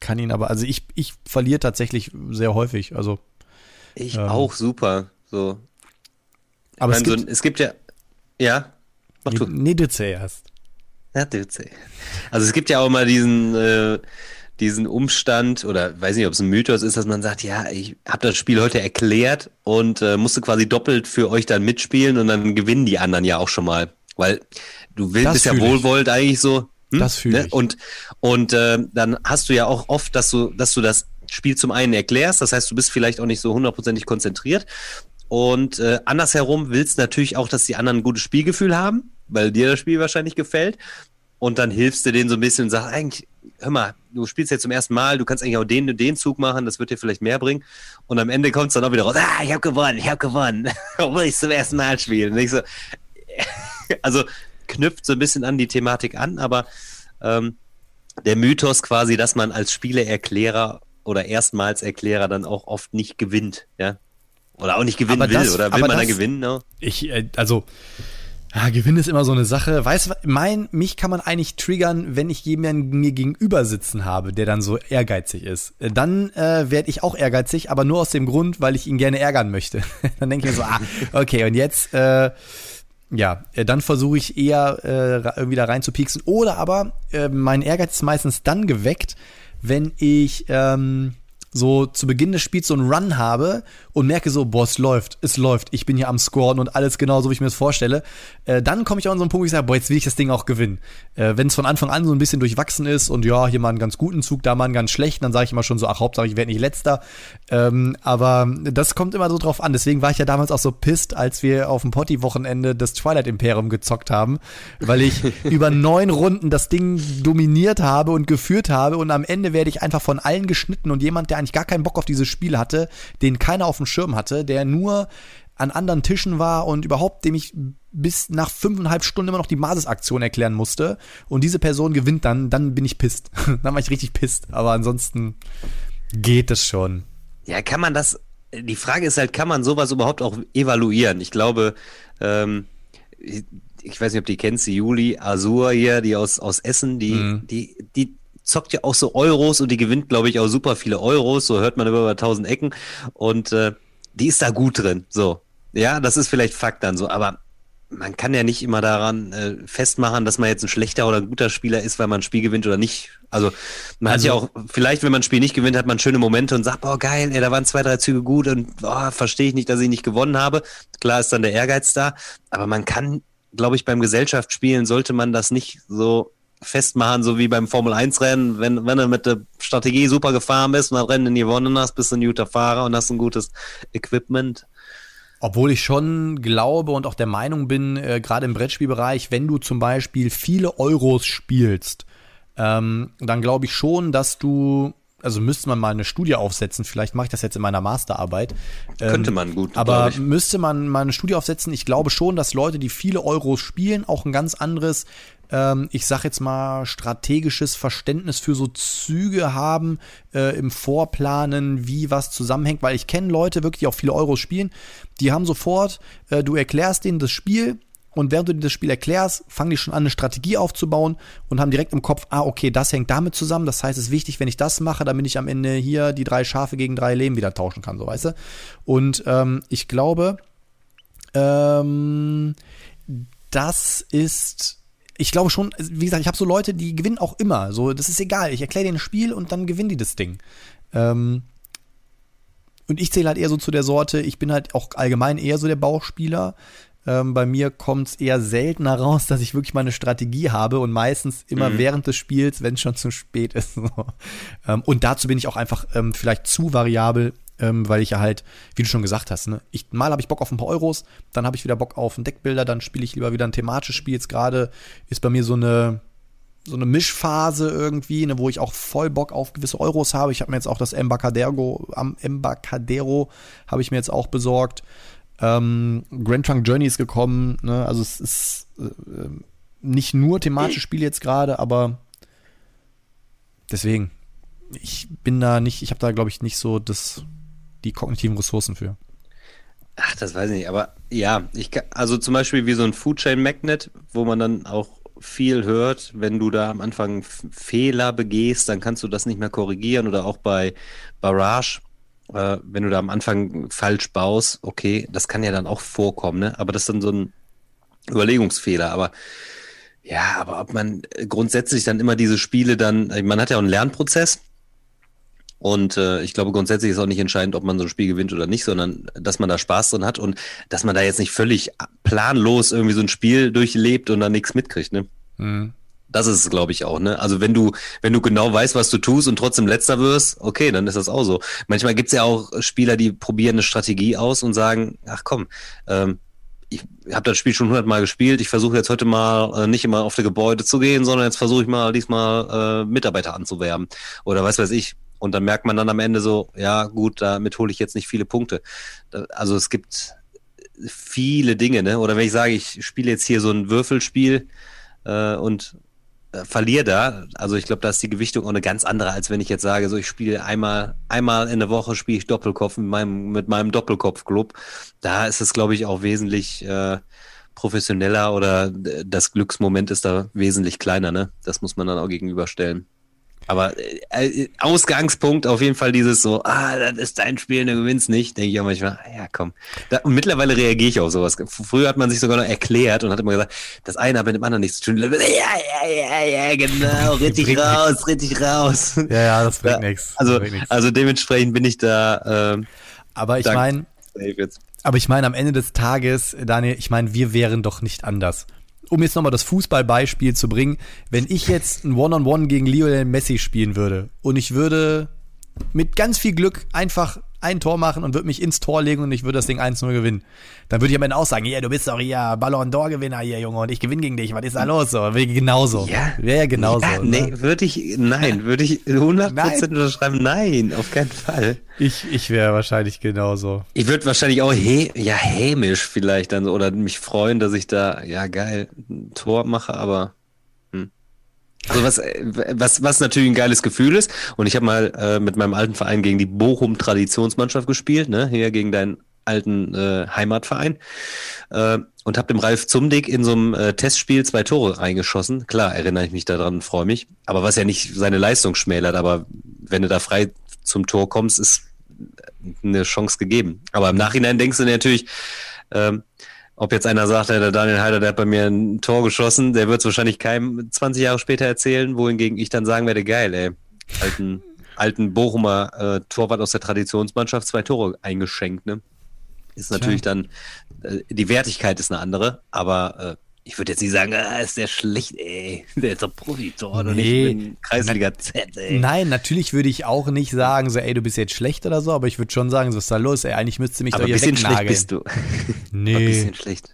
kann ihn aber, also ich, ich verliere tatsächlich sehr häufig. Also, Ich Ähm. auch super. So. aber es so, gibt, ein- es gibt ja. Ja. Mach du. nee, du zuerst. Ja, Dürze. Also es gibt ja auch mal diesen, äh, diesen Umstand, oder weiß nicht, ob es ein Mythos ist, dass man sagt, ja, ich habe das Spiel heute erklärt und äh, musste quasi doppelt für euch dann mitspielen und dann gewinnen die anderen ja auch schon mal. Weil du willst bist ja wohlwollend eigentlich so. hm? Das fühl ich. Und, und äh, dann hast du ja auch oft, dass du, dass du das Spiel zum einen erklärst, das heißt, du bist vielleicht auch nicht so hundertprozentig konzentriert. Und äh, andersherum willst du natürlich auch, dass die anderen ein gutes Spielgefühl haben, weil dir das Spiel wahrscheinlich gefällt. Und dann hilfst du denen so ein bisschen und sagst, eigentlich, hör mal, du spielst jetzt zum ersten Mal, du kannst eigentlich auch den den Zug machen, das wird dir vielleicht mehr bringen. Und am Ende kommt es dann auch wieder raus, ah, ich habe gewonnen, ich habe gewonnen, obwohl ich zum ersten Mal spiele. Und ich so, also knüpft so ein bisschen an die Thematik an, aber ähm, der Mythos quasi, dass man als Spieleerklärer oder erstmals Erklärer dann auch oft nicht gewinnt, ja. Oder auch nicht gewinnen will, das, oder will man das, dann gewinnen? No? Ich, äh, also, ja, Gewinn ist immer so eine Sache. Weißt du, mein, mich kann man eigentlich triggern, wenn ich jemanden mir gegenüber sitzen habe, der dann so ehrgeizig ist. Äh, dann äh, werde ich auch ehrgeizig, aber nur aus dem Grund, weil ich ihn gerne ärgern möchte. dann denke ich mir so, ah, okay, und jetzt, äh, ja, äh, dann versuche ich eher äh, irgendwie da rein zu pieksen. Oder aber äh, mein Ehrgeiz ist meistens dann geweckt, wenn ich ähm, so zu Beginn des Spiels so einen Run habe und merke so, boah, es läuft, es läuft, ich bin hier am Scoren und alles genau so, wie ich mir das vorstelle, äh, dann komme ich auch an so einen Punkt, wo ich sage, boah, jetzt will ich das Ding auch gewinnen. Äh, Wenn es von Anfang an so ein bisschen durchwachsen ist und ja, hier mal einen ganz guten Zug, da mal einen ganz schlechten, dann sage ich immer schon so, ach, Hauptsache ich werde nicht letzter. Ähm, aber das kommt immer so drauf an. Deswegen war ich ja damals auch so pisst, als wir auf dem Potti-Wochenende das Twilight Imperium gezockt haben, weil ich über neun Runden das Ding dominiert habe und geführt habe und am Ende werde ich einfach von allen geschnitten und jemand, der eigentlich gar keinen Bock auf dieses Spiel hatte, den keiner auf dem Schirm hatte, der nur an anderen Tischen war und überhaupt dem ich bis nach fünfeinhalb Stunden immer noch die Basis-Aktion erklären musste und diese Person gewinnt dann, dann bin ich pisst. dann war ich richtig pisst. Aber ansonsten geht es schon. Ja, kann man das, die Frage ist halt, kann man sowas überhaupt auch evaluieren? Ich glaube, ähm, ich weiß nicht, ob die kennst, die Juli Azur hier, die aus, aus Essen, die, mhm. die, die zockt ja auch so Euros und die gewinnt, glaube ich, auch super viele Euros. So hört man über, über tausend Ecken. Und äh, die ist da gut drin. So. Ja, das ist vielleicht Fakt dann so. Aber man kann ja nicht immer daran äh, festmachen, dass man jetzt ein schlechter oder ein guter Spieler ist, weil man ein Spiel gewinnt oder nicht. Also man also, hat ja auch, vielleicht wenn man ein Spiel nicht gewinnt, hat man schöne Momente und sagt, boah geil, ey, da waren zwei, drei Züge gut und boah, verstehe ich nicht, dass ich nicht gewonnen habe. Klar ist dann der Ehrgeiz da, aber man kann, glaube ich, beim Gesellschaftsspielen sollte man das nicht so festmachen, so wie beim Formel-1-Rennen, wenn, wenn du mit der Strategie super gefahren bist und das Rennen gewonnen hast, bist du ein guter Fahrer und hast ein gutes Equipment. Obwohl ich schon glaube und auch der Meinung bin, äh, gerade im Brettspielbereich, wenn du zum Beispiel viele Euros spielst, ähm, dann glaube ich schon, dass du also müsste man mal eine Studie aufsetzen, vielleicht mache ich das jetzt in meiner Masterarbeit. Könnte ähm, man gut. Aber müsste man mal eine Studie aufsetzen. Ich glaube schon, dass Leute, die viele Euros spielen, auch ein ganz anderes ähm, ich sag jetzt mal, strategisches Verständnis für so Züge haben äh, im Vorplanen, wie was zusammenhängt, weil ich kenne Leute wirklich, die auch viele Euros spielen, die haben sofort, äh, du erklärst denen das Spiel, und während du dir das Spiel erklärst, fangen die schon an, eine Strategie aufzubauen und haben direkt im Kopf, ah, okay, das hängt damit zusammen. Das heißt, es ist wichtig, wenn ich das mache, damit ich am Ende hier die drei Schafe gegen drei Leben wieder tauschen kann, so weißt du. Und ähm, ich glaube, ähm, das ist ich glaube schon, wie gesagt, ich habe so Leute, die gewinnen auch immer. So, das ist egal. Ich erkläre denen ein Spiel und dann gewinnen die das Ding. Ähm, und ich zähle halt eher so zu der Sorte, ich bin halt auch allgemein eher so der Bauchspieler. Ähm, bei mir kommt es eher seltener raus, dass ich wirklich mal eine Strategie habe und meistens immer mhm. während des Spiels, wenn es schon zu spät ist. ähm, und dazu bin ich auch einfach ähm, vielleicht zu variabel ähm, weil ich ja halt, wie du schon gesagt hast, ne, ich, mal habe ich Bock auf ein paar Euros, dann habe ich wieder Bock auf einen Deckbilder, dann spiele ich lieber wieder ein thematisches Spiel. Jetzt gerade ist bei mir so eine so eine Mischphase irgendwie, ne, wo ich auch voll Bock auf gewisse Euros habe. Ich habe mir jetzt auch das Embarcadero, am Embarcadero habe ich mir jetzt auch besorgt. Ähm, Grand Trunk Journey ist gekommen, ne? also es ist äh, nicht nur thematische Spiele jetzt gerade, aber deswegen, ich bin da nicht, ich habe da glaube ich nicht so das die kognitiven Ressourcen für. Ach, das weiß ich nicht, aber ja, ich also zum Beispiel wie so ein Food Chain Magnet, wo man dann auch viel hört, wenn du da am Anfang Fehler begehst, dann kannst du das nicht mehr korrigieren oder auch bei Barrage, äh, wenn du da am Anfang falsch baust, okay, das kann ja dann auch vorkommen, ne? Aber das ist dann so ein Überlegungsfehler, aber ja, aber ob man grundsätzlich dann immer diese Spiele dann, man hat ja auch einen Lernprozess, und äh, ich glaube, grundsätzlich ist auch nicht entscheidend, ob man so ein Spiel gewinnt oder nicht, sondern dass man da Spaß drin hat und dass man da jetzt nicht völlig planlos irgendwie so ein Spiel durchlebt und dann nichts mitkriegt. Ne? Mhm. Das ist es, glaube ich, auch, ne? Also wenn du, wenn du genau weißt, was du tust und trotzdem letzter wirst, okay, dann ist das auch so. Manchmal gibt's ja auch Spieler, die probieren eine Strategie aus und sagen, ach komm, ähm, ich habe das Spiel schon hundertmal gespielt, ich versuche jetzt heute mal äh, nicht immer auf die Gebäude zu gehen, sondern jetzt versuche ich mal diesmal äh, Mitarbeiter anzuwerben. Oder was weiß ich. Und dann merkt man dann am Ende so, ja gut, damit hole ich jetzt nicht viele Punkte. Also es gibt viele Dinge, ne? Oder wenn ich sage, ich spiele jetzt hier so ein Würfelspiel äh, und äh, verliere da, also ich glaube, da ist die Gewichtung auch eine ganz andere, als wenn ich jetzt sage, so ich spiele einmal, einmal in der Woche spiele ich Doppelkopf mit meinem, mit meinem Doppelkopf-Club. Da ist es, glaube ich, auch wesentlich äh, professioneller oder das Glücksmoment ist da wesentlich kleiner, ne? Das muss man dann auch gegenüberstellen. Aber äh, äh, Ausgangspunkt auf jeden Fall dieses so, ah, das ist dein Spiel, du gewinnst nicht, denke ich auch manchmal, ja komm. Da, und mittlerweile reagiere ich auf sowas. Früher hat man sich sogar noch erklärt und hat immer gesagt, das eine hat mit dem anderen nichts zu tun. Ja, ja, ja, ja, genau, richtig raus, richtig raus. Ja, ja, das bringt nichts. Also, also dementsprechend bin ich da. Ähm, aber ich meine, aber ich meine, am Ende des Tages, Daniel, ich meine, wir wären doch nicht anders um jetzt nochmal das Fußballbeispiel zu bringen, wenn ich jetzt ein One-on-One -on -One gegen Lionel Messi spielen würde und ich würde mit ganz viel Glück einfach ein Tor machen und würde mich ins Tor legen und ich würde das Ding 1-0 gewinnen. Dann würde ich am Ende auch sagen, ja, du bist doch hier Ballon d'Or Gewinner hier, Junge, und ich gewinne gegen dich. Was ist da los? So, genauso. Ja. Wäre ja genauso. Ja, nee, ne? würde ich, nein, würde ich 100% nein. unterschreiben, nein, auf keinen Fall. Ich, ich wäre wahrscheinlich genauso. Ich würde wahrscheinlich auch, hä, ja, hämisch vielleicht dann, oder mich freuen, dass ich da, ja, geil, ein Tor mache, aber also was, was, was natürlich ein geiles Gefühl ist. Und ich habe mal äh, mit meinem alten Verein gegen die Bochum Traditionsmannschaft gespielt, ne? Hier gegen deinen alten äh, Heimatverein. Äh, und habe dem Ralf Zumdick in so einem äh, Testspiel zwei Tore reingeschossen. Klar, erinnere ich mich daran freue mich. Aber was ja nicht seine Leistung schmälert, aber wenn du da frei zum Tor kommst, ist eine Chance gegeben. Aber im Nachhinein denkst du natürlich, ähm, ob jetzt einer sagt, der Daniel Heider, der hat bei mir ein Tor geschossen, der wird es wahrscheinlich keinem 20 Jahre später erzählen, wohingegen ich dann sagen werde, geil, ey. Alten, alten Bochumer äh, Torwart aus der Traditionsmannschaft zwei Tore eingeschenkt, ne? Ist natürlich Tja. dann, äh, die Wertigkeit ist eine andere, aber äh, ich würde jetzt nicht sagen, ah, ist der schlecht, ey. Der ist doch Profitor nee. und ich bin Kreisliga Z, ey. Nein, natürlich würde ich auch nicht sagen, so, ey, du bist jetzt schlecht oder so, aber ich würde schon sagen, so, was ist da los, ey, eigentlich müsstest du mich aber doch hier bisschen schlecht bist du. Nee. ein bisschen schlecht.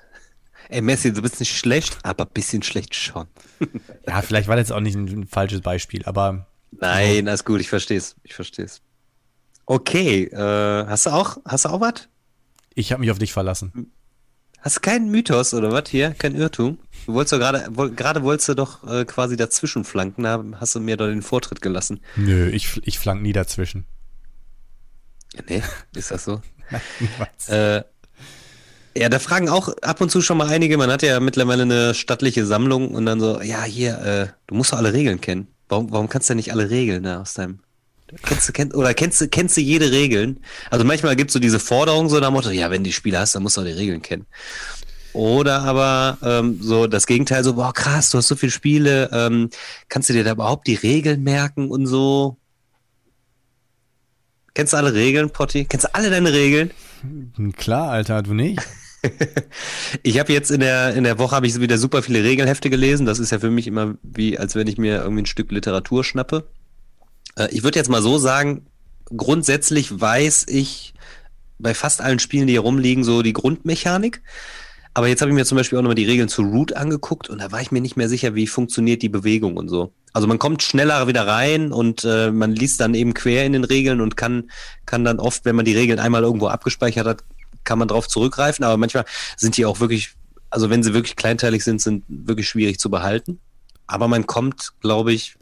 Ey, Messi, du bist nicht schlecht, aber ein bisschen schlecht schon. ja, vielleicht war das jetzt auch nicht ein falsches Beispiel, aber. Nein, alles gut, ich versteh's. Ich versteh's. Okay, äh, hast du auch, hast du auch was? Ich habe mich auf dich verlassen. Hast du keinen Mythos oder was hier? Kein Irrtum? Du wolltest doch gerade, woll, gerade wolltest du doch äh, quasi dazwischen flanken, da hast du mir doch den Vortritt gelassen. Nö, ich, ich flank nie dazwischen. Nee, ist das so? äh, ja, da fragen auch ab und zu schon mal einige, man hat ja mittlerweile eine stattliche Sammlung und dann so, ja, hier, äh, du musst doch alle Regeln kennen. Warum, warum kannst du denn nicht alle Regeln da aus deinem Kennst du, kenn, oder kennst du, kennst du jede Regeln? Also manchmal gibt es so diese Forderung, so nach Motto, ja, wenn du die Spiele hast, dann musst du auch die Regeln kennen. Oder aber ähm, so das Gegenteil, so, boah, krass, du hast so viele Spiele, ähm, kannst du dir da überhaupt die Regeln merken und so? Kennst du alle Regeln, Potti? Kennst du alle deine Regeln? Klar, Alter, du nicht? ich habe jetzt in der, in der Woche habe ich wieder super viele Regelhefte gelesen. Das ist ja für mich immer wie, als wenn ich mir irgendwie ein Stück Literatur schnappe. Äh, ich würde jetzt mal so sagen, grundsätzlich weiß ich bei fast allen Spielen, die hier rumliegen, so die Grundmechanik. Aber jetzt habe ich mir zum Beispiel auch nochmal die Regeln zu Root angeguckt und da war ich mir nicht mehr sicher, wie funktioniert die Bewegung und so. Also man kommt schneller wieder rein und äh, man liest dann eben quer in den Regeln und kann, kann dann oft, wenn man die Regeln einmal irgendwo abgespeichert hat, kann man drauf zurückgreifen. Aber manchmal sind die auch wirklich, also wenn sie wirklich kleinteilig sind, sind wirklich schwierig zu behalten. Aber man kommt, glaube ich,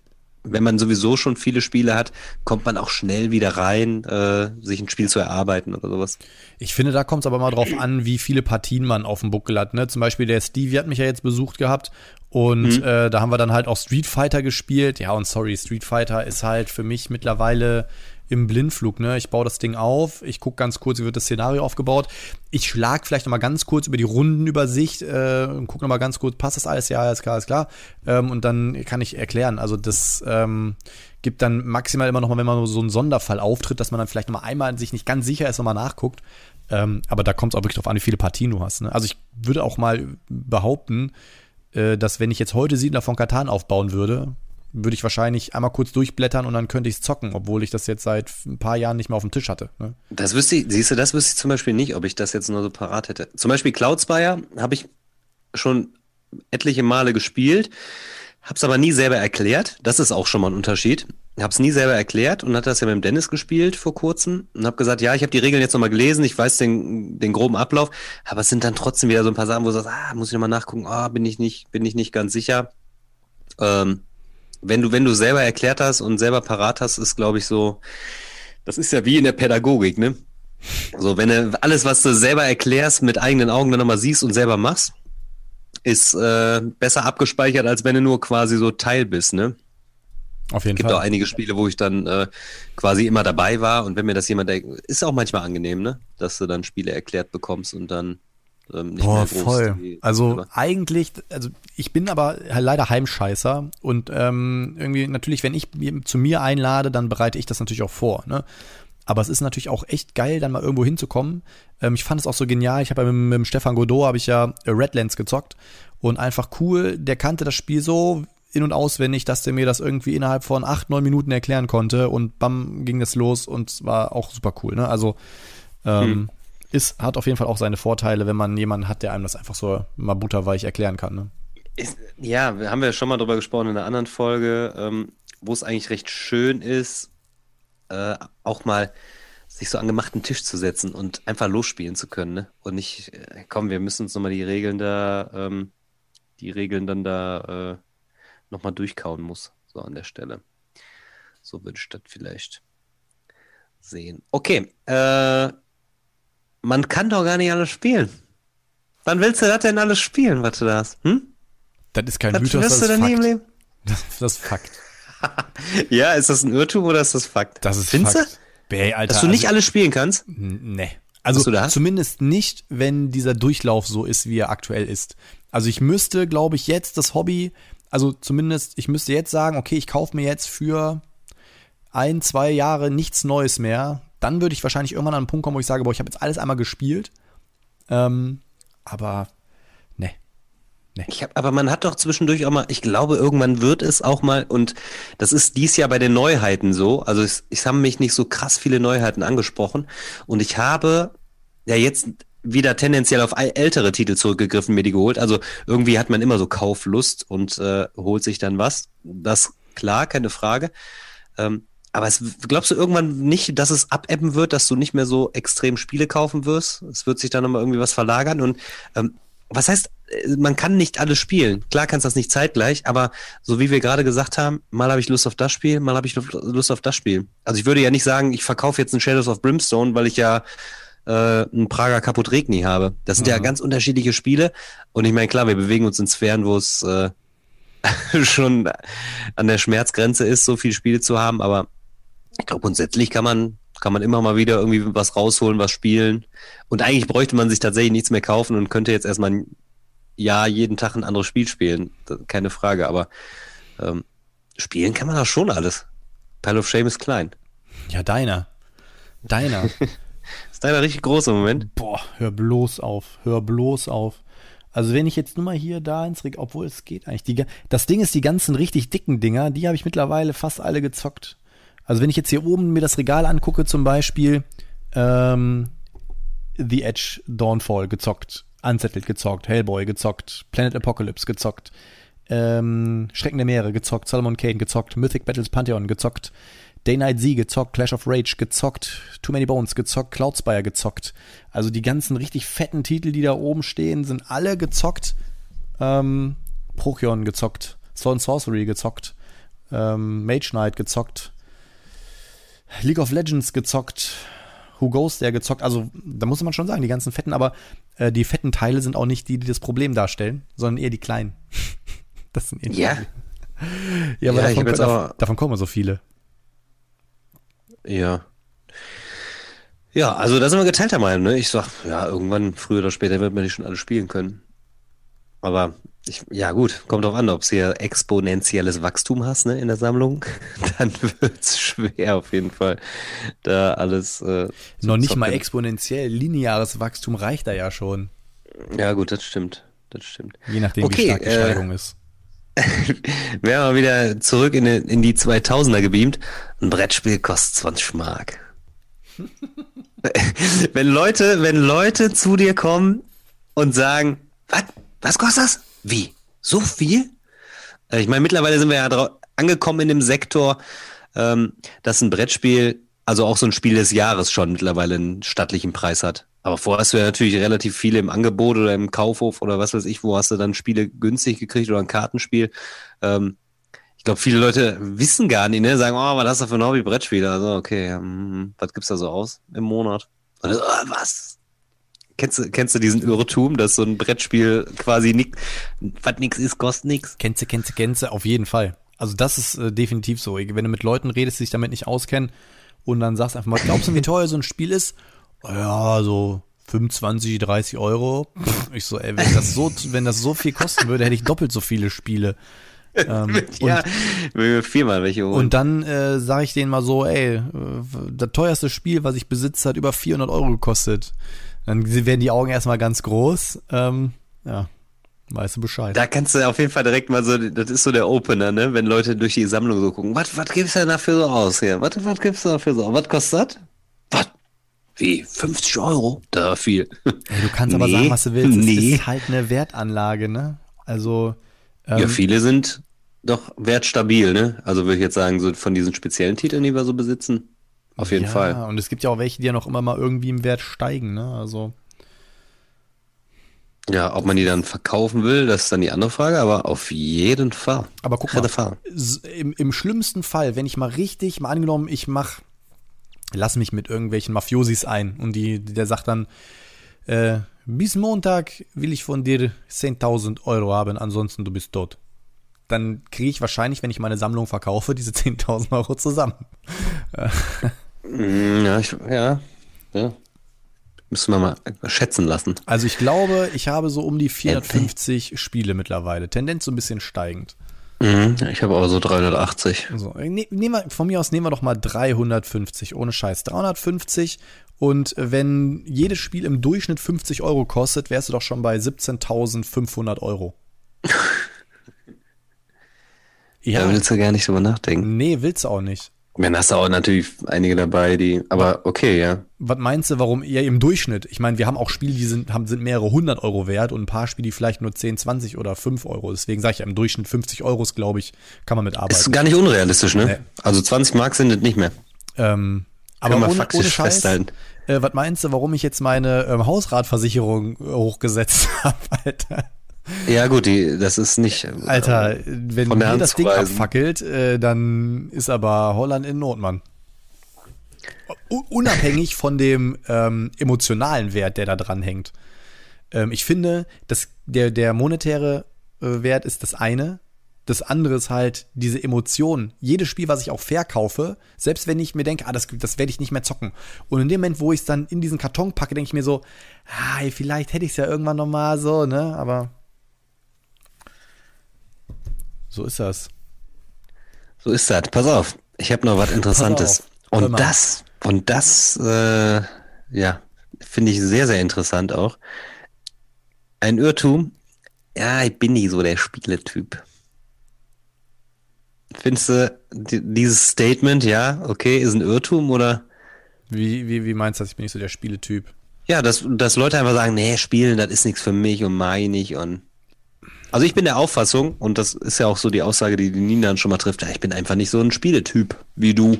wenn man sowieso schon viele Spiele hat, kommt man auch schnell wieder rein, äh, sich ein Spiel zu erarbeiten oder sowas. Ich finde, da kommt es aber mal drauf an, wie viele Partien man auf dem Buckel hat. Ne? Zum Beispiel der Stevie hat mich ja jetzt besucht gehabt und mhm. äh, da haben wir dann halt auch Street Fighter gespielt. Ja, und sorry, Street Fighter ist halt für mich mittlerweile im Blindflug. Ne? Ich baue das Ding auf, ich gucke ganz kurz, wie wird das Szenario aufgebaut. Ich schlag vielleicht noch mal ganz kurz über die Rundenübersicht äh, und gucke noch mal ganz kurz, passt das alles? Ja, alles klar, alles klar. Ähm, und dann kann ich erklären. Also das ähm, gibt dann maximal immer noch mal, wenn man so einen Sonderfall auftritt, dass man dann vielleicht noch mal einmal sich nicht ganz sicher ist, noch mal nachguckt. Ähm, aber da kommt es auch wirklich drauf an, wie viele Partien du hast. Ne? Also ich würde auch mal behaupten, äh, dass wenn ich jetzt heute Siedler von Katan aufbauen würde, würde ich wahrscheinlich einmal kurz durchblättern und dann könnte ich es zocken, obwohl ich das jetzt seit ein paar Jahren nicht mehr auf dem Tisch hatte. Ne? Das wüsste ich, siehst du, das wüsste ich zum Beispiel nicht, ob ich das jetzt nur so parat hätte. Zum Beispiel Cloudspire habe ich schon etliche Male gespielt, habe es aber nie selber erklärt. Das ist auch schon mal ein Unterschied. Habe es nie selber erklärt und hatte das ja mit dem Dennis gespielt vor kurzem und habe gesagt, ja, ich habe die Regeln jetzt nochmal gelesen, ich weiß den, den groben Ablauf, aber es sind dann trotzdem wieder so ein paar Sachen, wo du sagst, ah, muss ich nochmal nachgucken, ah, bin ich nicht, bin ich nicht ganz sicher. Ähm, wenn du, wenn du selber erklärt hast und selber parat hast, ist, glaube ich, so, das ist ja wie in der Pädagogik, ne? So, wenn du alles, was du selber erklärst, mit eigenen Augen dann nochmal siehst und selber machst, ist äh, besser abgespeichert, als wenn du nur quasi so Teil bist, ne? Auf jeden Es gibt Fall. auch einige Spiele, wo ich dann äh, quasi immer dabei war und wenn mir das jemand, ist auch manchmal angenehm, ne? Dass du dann Spiele erklärt bekommst und dann ähm, nicht Boah, mehr groß voll. die- Also selber- eigentlich, also ich bin aber leider Heimscheißer und ähm, irgendwie natürlich, wenn ich zu mir einlade, dann bereite ich das natürlich auch vor. Ne? Aber es ist natürlich auch echt geil, dann mal irgendwo hinzukommen. Ähm, ich fand es auch so genial. Ich habe ja mit, mit dem Stefan Godot habe ich ja äh, Redlands gezockt und einfach cool. Der kannte das Spiel so in und auswendig, dass der mir das irgendwie innerhalb von acht, neun Minuten erklären konnte und bam ging das los und es war auch super cool. Ne? Also ähm, ist, hat auf jeden Fall auch seine Vorteile, wenn man jemanden hat, der einem das einfach so mal butterweich erklären kann. Ne? Ist, ja, haben ja schon mal drüber gesprochen in einer anderen Folge, ähm, wo es eigentlich recht schön ist, äh, auch mal sich so an gemachten Tisch zu setzen und einfach losspielen zu können, ne? Und nicht, äh, komm, wir müssen uns nochmal die Regeln da, ähm, die Regeln dann da äh, nochmal durchkauen muss, so an der Stelle. So würde ich das vielleicht sehen. Okay, äh, man kann doch gar nicht alles spielen. Wann willst du das denn alles spielen, was du da hast? Hm? Das ist kein Was Mythos, das du ist denn nie im Fakt. Leben? Das, das ist Fakt. Ja, ist das ein Irrtum oder ist das Fakt? Das ist Findest Fakt. Bäh, Alter, Dass du nicht also, alles spielen kannst? Nee. Also du zumindest nicht, wenn dieser Durchlauf so ist, wie er aktuell ist. Also ich müsste, glaube ich, jetzt das Hobby, also zumindest, ich müsste jetzt sagen, okay, ich kaufe mir jetzt für ein, zwei Jahre nichts Neues mehr. Dann würde ich wahrscheinlich irgendwann an einen Punkt kommen, wo ich sage, boah, ich habe jetzt alles einmal gespielt. Ähm, aber ne. Ich hab, aber man hat doch zwischendurch auch mal, ich glaube, irgendwann wird es auch mal, und das ist dies Jahr bei den Neuheiten so, also es, es haben mich nicht so krass viele Neuheiten angesprochen und ich habe ja jetzt wieder tendenziell auf äl- ältere Titel zurückgegriffen, mir die geholt. Also irgendwie hat man immer so Kauflust und äh, holt sich dann was. Das klar, keine Frage. Ähm, aber es, glaubst du irgendwann nicht, dass es abebben wird, dass du nicht mehr so extrem Spiele kaufen wirst? Es wird sich dann nochmal irgendwie was verlagern und ähm, was heißt, äh, man kann nicht alles spielen. Klar kannst du das nicht zeitgleich, aber so wie wir gerade gesagt haben, mal habe ich Lust auf das Spiel, mal habe ich Lust auf das Spiel. Also ich würde ja nicht sagen, ich verkaufe jetzt ein Shadows of Brimstone, weil ich ja äh, einen Prager Kaput Regni habe. Das sind ja Mhm. ganz unterschiedliche Spiele. Und ich meine, klar, wir bewegen uns in Sphären, wo es äh, schon an der Schmerzgrenze ist, so viele Spiele zu haben, aber ich glaube, grundsätzlich kann man, kann man immer mal wieder irgendwie was rausholen, was spielen. Und eigentlich bräuchte man sich tatsächlich nichts mehr kaufen und könnte jetzt erstmal ein Jahr jeden Tag ein anderes Spiel spielen. Keine Frage, aber ähm, spielen kann man doch schon alles. Pile of Shame ist klein. Ja, deiner. Deiner. Ist leider richtig groß im Moment. Boah, hör bloß auf, hör bloß auf. Also wenn ich jetzt nur mal hier da ins Regal, obwohl es geht eigentlich. Die, das Ding ist, die ganzen richtig dicken Dinger, die habe ich mittlerweile fast alle gezockt. Also wenn ich jetzt hier oben mir das Regal angucke, zum Beispiel ähm, The Edge Dawnfall gezockt, Unsettled gezockt, Hellboy gezockt, Planet Apocalypse gezockt, ähm, Schrecken der Meere gezockt, Solomon Kane gezockt, Mythic Battles Pantheon gezockt, Day Night Z gezockt, Clash of Rage gezockt, Too Many Bones gezockt, Cloudspire gezockt. Also die ganzen richtig fetten Titel, die da oben stehen, sind alle gezockt. Ähm, Prokion gezockt, Sword and Sorcery gezockt, ähm, Mage Knight gezockt, League of Legends gezockt, Who Goes There gezockt. Also da muss man schon sagen, die ganzen fetten, aber äh, die fetten Teile sind auch nicht die, die das Problem darstellen, sondern eher die kleinen. das sind eher die Ja. ja, aber Ja, davon, davon, aber- davon kommen so viele. Ja. Ja, also da sind wir geteilter Meinung, ne? Ich sag, ja, irgendwann, früher oder später wird man die schon alle spielen können. Aber ich, ja gut, kommt drauf an, ob du hier exponentielles Wachstum hast, ne, in der Sammlung. Dann wird's schwer auf jeden Fall, da alles äh, zu Noch nicht mal zocken. exponentiell. Lineares Wachstum reicht da ja schon. Ja gut, das stimmt. das stimmt. Je nachdem, Okay, wie stark die äh, Steigerung ist. Wären wir wieder zurück in, die- in die 2000er gebeamt. Ein Brettspiel kostet 20 Mark. wenn Leute, wenn Leute zu dir kommen und sagen, was, was kostet das? Wie? So viel? Äh, Ich meine, mittlerweile sind wir ja angekommen in dem Sektor, ähm, dass ein Brettspiel, also auch so ein Spiel des Jahres schon mittlerweile einen stattlichen Preis hat. Aber vorher hast du ja natürlich relativ viele im Angebot oder im Kaufhof oder was weiß ich, wo hast du dann Spiele günstig gekriegt oder ein Kartenspiel. Ähm, ich glaube, viele Leute wissen gar nicht, ne? Sagen, oh, was hast du für ein Hobby Brettspiel? Also, okay, hm, was gibt's da so aus im Monat? Und oh, was? Kennst du, kennst du diesen Irrtum, dass so ein Brettspiel quasi nix, was nix ist, kostet nix? Kennst du, kennst du, kennst du, auf jeden Fall. Also das ist äh, definitiv so. Wenn du mit Leuten redest, die sich damit nicht auskennen und dann sagst einfach mal, glaubst du, wie teuer so ein Spiel ist? Ja, so 25, 30 Euro. Ich so, ey, wenn das so, wenn das so viel kosten würde, hätte ich doppelt so viele Spiele. Ähm, ja, mir viermal welche holen. Und dann äh, sage ich denen mal so, ey, äh, das teuerste Spiel, was ich besitze, hat über 400 Euro gekostet. Dann werden die Augen erstmal ganz groß. Ähm, ja, weißt du Bescheid. Da kannst du auf jeden Fall direkt mal so, das ist so der Opener, ne? Wenn Leute durch die Sammlung so gucken, was, gibt's denn dafür so aus hier? Was, gibt's da dafür so aus? Was kostet das? Was? Wie? 50 Euro? Da viel. Ey, du kannst aber Nee, sagen, was du willst. Es nee. ist halt eine Wertanlage, ne? Also, ähm, ja, viele sind doch wertstabil, ne? Also würde ich jetzt sagen, so von diesen speziellen Titeln, die wir so besitzen. Auf jeden ja, Fall. Und es gibt ja auch welche, die ja noch immer mal irgendwie im Wert steigen, ne? Also, Ja, ob man die dann verkaufen will, das ist dann die andere Frage, aber auf jeden Fall. aber guck mal, s- im, im schlimmsten Fall, wenn ich mal richtig, mal angenommen, ich mach, lass mich mit irgendwelchen Mafiosis ein und die, der sagt dann, äh, bis Montag will ich von dir 10.000 Euro haben, ansonsten du bist tot. Dann kriege ich wahrscheinlich, wenn ich meine Sammlung verkaufe, diese 10.000 Euro zusammen. Mm, Ja, ich, ja, ja. Müssen wir mal schätzen lassen. Also ich glaube, ich habe so um die 450 Spiele mittlerweile. Tendenz so ein bisschen steigend. Mhm, ich habe auch so 380. So, ne, nehmen wir, von mir aus nehmen wir doch mal 350, ohne Scheiß. 350 und wenn jedes Spiel im Durchschnitt 50 Euro kostet, wärst du doch schon bei 17.500 Euro. Da Ja, willst du gar nicht drüber nachdenken. nee, willst du auch nicht. Dann hast du auch natürlich einige dabei, die, aber okay, ja. Was meinst du, warum ja im Durchschnitt? Ich meine, wir haben auch Spiele, die sind, haben, sind mehrere hundert Euro wert und ein paar Spiele, die vielleicht nur 10, 20 oder 5 Euro. Deswegen sage ich ja, im Durchschnitt 50 Euro ist, glaube ich, kann man mit Ist arbeiten. gar nicht unrealistisch, ne? Nee. Also 20 Mark sind es nicht mehr. Ähm, aber ohne, ohne Scheiß, festhalten. äh, was meinst du, warum ich jetzt meine ähm, Hausratversicherung hochgesetzt habe, Alter? Ja, gut, die, das ist nicht. Alter, wenn von der das Ding abfackelt, äh, dann ist aber Holland in Not, Mann. U unabhängig von dem ähm, emotionalen Wert, der da dran hängt. Ähm, ich finde, dass der, der monetäre äh, Wert ist das eine. Das andere ist halt diese Emotion. Jedes Spiel, was ich auch verkaufe, selbst wenn ich mir denke, ah, das, das werde ich nicht mehr zocken. Und in dem Moment, wo ich es dann in diesen Karton packe, denke ich mir so, ah, vielleicht hätte ich es ja irgendwann noch mal so, ne? Aber so ist das. So ist das. Pass auf, ich habe noch was Interessantes. Und das, und das, äh, ja, finde ich sehr, sehr interessant auch. Ein Irrtum. Ja, ich bin nicht so der Spieletyp. Findest du di- dieses Statement, ja, okay, ist ein Irrtum oder? Wie, wie, wie meinst du das? Ich bin nicht so der Spieletyp. Ja, dass, dass Leute einfach sagen, nee, spielen, das ist nichts für mich und mein nicht und. Also ich bin der Auffassung, und das ist ja auch so die Aussage, die die Nina dann schon mal trifft, ja, ich bin einfach nicht so ein Spieletyp wie du.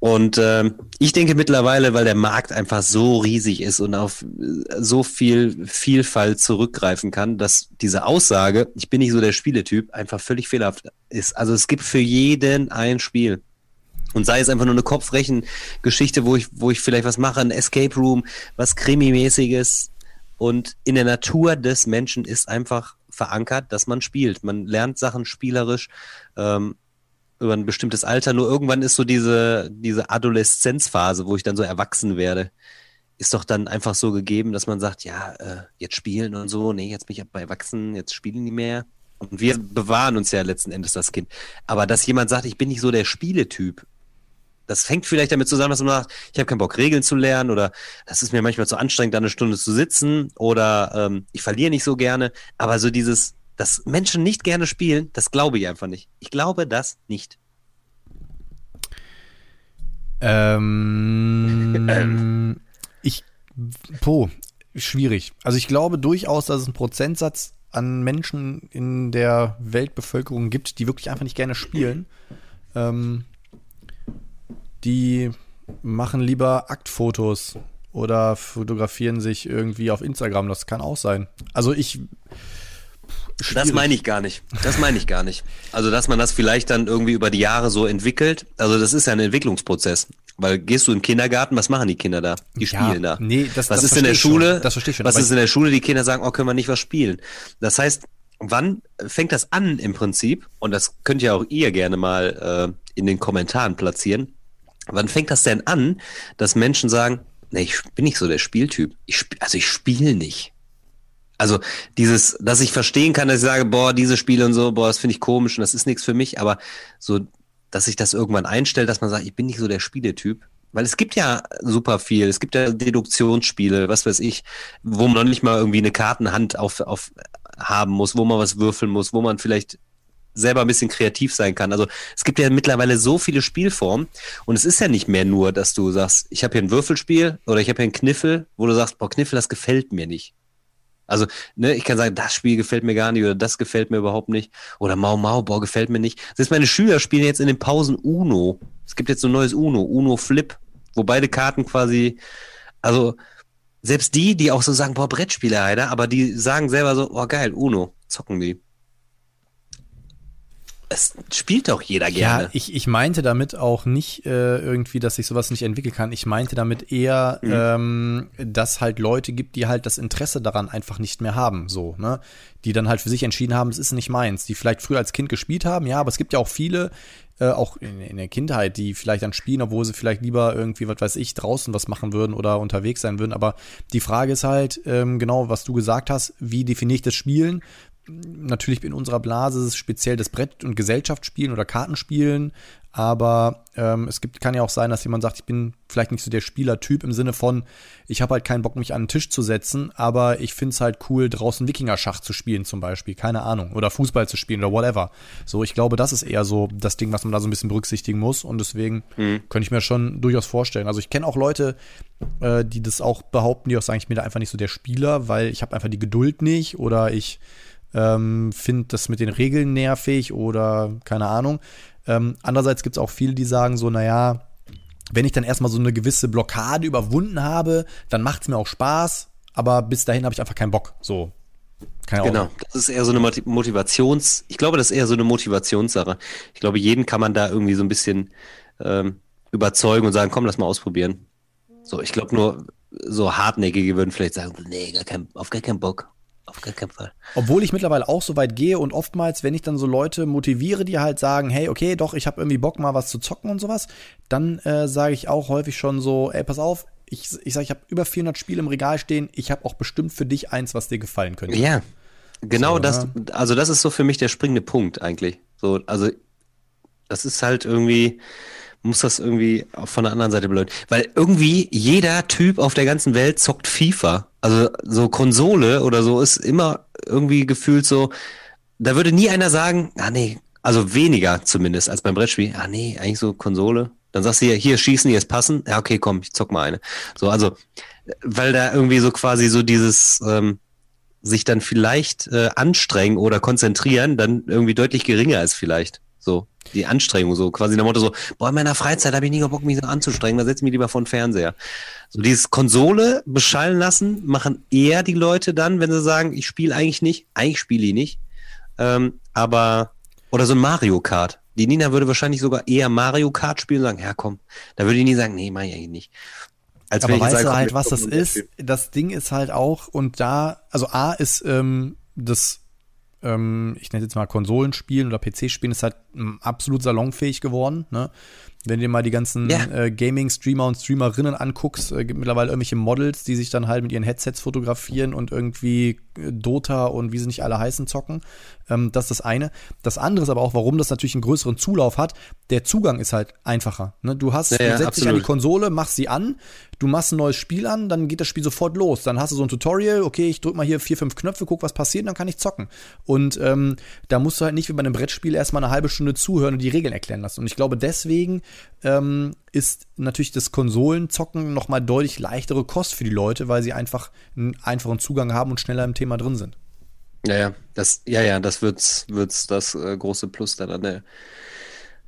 Und ähm, ich denke mittlerweile, weil der Markt einfach so riesig ist und auf äh, so viel Vielfalt zurückgreifen kann, dass diese Aussage, ich bin nicht so der Spieletyp, einfach völlig fehlerhaft ist. Also es gibt für jeden ein Spiel. Und sei es einfach nur eine Kopfrechengeschichte, wo ich, wo ich vielleicht was mache, ein Escape Room, was Krimi-mäßiges. Und in der Natur des Menschen ist einfach verankert, dass man spielt. Man lernt Sachen spielerisch ähm, über ein bestimmtes Alter. Nur irgendwann ist so diese, diese Adoleszenzphase, wo ich dann so erwachsen werde, ist doch dann einfach so gegeben, dass man sagt, ja, äh, jetzt spielen und so, nee, jetzt bin ich bei Erwachsenen, jetzt spielen die mehr. Und wir bewahren uns ja letzten Endes das Kind. Aber dass jemand sagt, ich bin nicht so der Spieletyp, Das hängt vielleicht damit zusammen, dass man sagt, ich habe keinen Bock, Regeln zu lernen oder das ist mir manchmal zu anstrengend, da eine Stunde zu sitzen oder ähm, ich verliere nicht so gerne. Aber so dieses, dass Menschen nicht gerne spielen, das glaube ich einfach nicht. Ich glaube das nicht. Ähm, ich, po, schwierig. Also ich glaube durchaus, dass es einen Prozentsatz an Menschen in der Weltbevölkerung gibt, die wirklich einfach nicht gerne spielen. Ähm, die machen lieber Aktfotos oder fotografieren sich irgendwie auf Instagram. Das kann auch sein. Also ich. Schwierig. Das meine ich gar nicht. Das meine ich gar nicht. Also, dass man das vielleicht dann irgendwie über die Jahre so entwickelt. Also, das ist ja ein Entwicklungsprozess. Weil gehst du in den Kindergarten, was machen die Kinder da? Die ja, spielen da. Nee, das, was das ist in der Schule? Schon. Das verstehe ich schon. Was ist in der Schule? Die Kinder sagen, oh, können wir nicht was spielen. Das heißt, wann fängt das an im Prinzip? Und das könnt ihr auch ihr gerne mal äh, in den Kommentaren platzieren. Wann fängt das denn an, dass Menschen sagen, nee, ich bin nicht so der Spieltyp. Ich sp also ich spiele nicht. Also dieses, dass ich verstehen kann, dass ich sage, boah, diese Spiele und so, boah, das finde ich komisch und das ist nichts für mich, aber so, dass sich das irgendwann einstellt, dass man sagt, ich bin nicht so der Spieletyp. Weil es gibt ja super viel. Es gibt ja Deduktionsspiele, was weiß ich, wo man noch nicht mal irgendwie eine Kartenhand auf, auf haben muss, wo man was würfeln muss, wo man vielleicht selber ein bisschen kreativ sein kann. Also es gibt ja mittlerweile so viele Spielformen und es ist ja nicht mehr nur, dass du sagst, ich habe hier ein Würfelspiel oder ich habe hier einen Kniffel, wo du sagst, boah, Kniffel, das gefällt mir nicht. Also, ne, ich kann sagen, das Spiel gefällt mir gar nicht oder das gefällt mir überhaupt nicht oder Mau Mau, boah, gefällt mir nicht. Selbst meine Schüler spielen jetzt in den Pausen Uno. Es gibt jetzt so ein neues Uno, Uno Flip, wo beide Karten quasi, also selbst die, die auch so sagen, boah, Brettspiele, Alter, aber die sagen selber so, oh geil, Uno, zocken die es spielt doch jeder gerne. Ja, ich, ich meinte damit auch nicht äh, irgendwie, dass ich sowas nicht entwickeln kann. Ich meinte damit eher, mhm. ähm, dass halt Leute gibt, die halt das Interesse daran einfach nicht mehr haben, so, ne? Die dann halt für sich entschieden haben, es ist nicht meins, die vielleicht früher als Kind gespielt haben, ja, aber es gibt ja auch viele, äh, auch in, in, der Kindheit, die vielleicht dann spielen, obwohl sie vielleicht lieber irgendwie, was weiß ich, draußen was machen würden oder unterwegs sein würden. Aber die Frage ist halt, ähm, genau, was du gesagt hast, wie definiere ich das Spielen? Natürlich in unserer Blase ist es speziell das Brett- und Gesellschaftsspielen oder Kartenspielen, aber ähm, es gibt, kann ja auch sein, dass jemand sagt, ich bin vielleicht nicht so der Spielertyp im Sinne von, ich habe halt keinen Bock, mich an den Tisch zu setzen, aber ich finde es halt cool, draußen Wikinger-Schach zu spielen zum Beispiel, keine Ahnung, oder Fußball zu spielen oder whatever. So, ich glaube, das ist eher so das Ding, was man da so ein bisschen berücksichtigen muss und deswegen mhm. könnte ich mir schon durchaus vorstellen. Also ich kenne auch Leute, äh, die das auch behaupten, die auch sagen, ich bin da einfach nicht so der Spieler, weil ich habe einfach die Geduld nicht oder ich ähm, finde das mit den Regeln nervig oder keine Ahnung. Ähm, andererseits gibt es auch viele, die sagen so, naja, wenn ich dann erstmal so eine gewisse Blockade überwunden habe, dann macht es mir auch Spaß, aber bis dahin habe ich einfach keinen Bock. So. Keine genau, das ist eher so eine Motivations, ich glaube, das ist eher so eine Motivationssache. Ich glaube, jeden kann man da irgendwie so ein bisschen ähm, überzeugen und sagen, komm, lass mal ausprobieren. So, ich glaube nur, so hartnäckige würden vielleicht sagen, nee, gar kein, auf gar keinen Bock. Auf gar keinen Fall. Obwohl ich mittlerweile auch so weit gehe und oftmals, wenn ich dann so Leute motiviere, die halt sagen, hey, okay, doch, ich habe irgendwie Bock mal was zu zocken und sowas, dann äh, sage ich auch häufig schon so, ey, pass auf, ich, ich sage, ich habe über 400 Spiele im Regal stehen, ich habe auch bestimmt für dich eins, was dir gefallen könnte. Ja, genau so, das, ne? also das ist so für mich der springende Punkt eigentlich. So, also das ist halt irgendwie, muss das irgendwie von der anderen Seite beleuchten. Weil irgendwie jeder Typ auf der ganzen Welt zockt FIFA. Also so Konsole oder so ist immer irgendwie gefühlt so, da würde nie einer sagen, ah nee, also weniger zumindest als beim Brettspiel, ah nee, eigentlich so Konsole. Dann sagst du hier, hier schießen, hier ist passen. Ja, okay, komm, ich zock mal eine. So, also, weil da irgendwie so quasi so dieses ähm, sich dann vielleicht äh, anstrengen oder konzentrieren, dann irgendwie deutlich geringer ist vielleicht. So, die Anstrengung, so quasi der Motto so, boah, in meiner Freizeit habe ich nie Bock, mich so anzustrengen, da setze ich mich lieber vor den Fernseher. So dieses Konsole beschallen lassen, machen eher die Leute dann, wenn sie sagen, ich spiele eigentlich nicht, eigentlich spiele ich nicht. Ähm, aber, oder so ein Mario Kart. Die Nina würde wahrscheinlich sogar eher Mario Kart spielen und sagen, ja komm, da würde ich nie sagen, nee, mach ich eigentlich nicht. Als aber weißt sage, du halt, was das ist? Das Ding ist halt auch, und da, also A ist ähm, das, ähm, ich nenne jetzt mal Konsolenspielen oder PC-Spielen, ist halt absolut salonfähig geworden. Ne? Wenn du dir mal die ganzen ja. äh, Gaming-Streamer und Streamerinnen anguckst, äh, gibt mittlerweile irgendwelche Models, die sich dann halt mit ihren Headsets fotografieren und irgendwie Dota und wie sie nicht alle heißen zocken. Ähm, das ist das eine. Das andere ist aber auch, warum das natürlich einen größeren Zulauf hat. Der Zugang ist halt einfacher. Ne? Du hast, ja, du setzt dich an die Konsole, machst sie an, du machst ein neues Spiel an, dann geht das Spiel sofort los. Dann hast du so ein Tutorial, okay, ich drück mal hier vier, fünf Knöpfe, guck, was passiert, dann kann ich zocken. Und ähm, da musst du halt nicht wie bei einem Brettspiel erstmal eine halbe Stunde zuhören und die Regeln erklären lassen. Und ich glaube, deswegen ähm, ist natürlich das Konsolenzocken nochmal deutlich leichtere Kost für die Leute, weil sie einfach einen einfachen Zugang haben und schneller im Thema drin sind. Ja, ja, das, ja, ja, das wird's, wird's das äh, große Plus dann an der,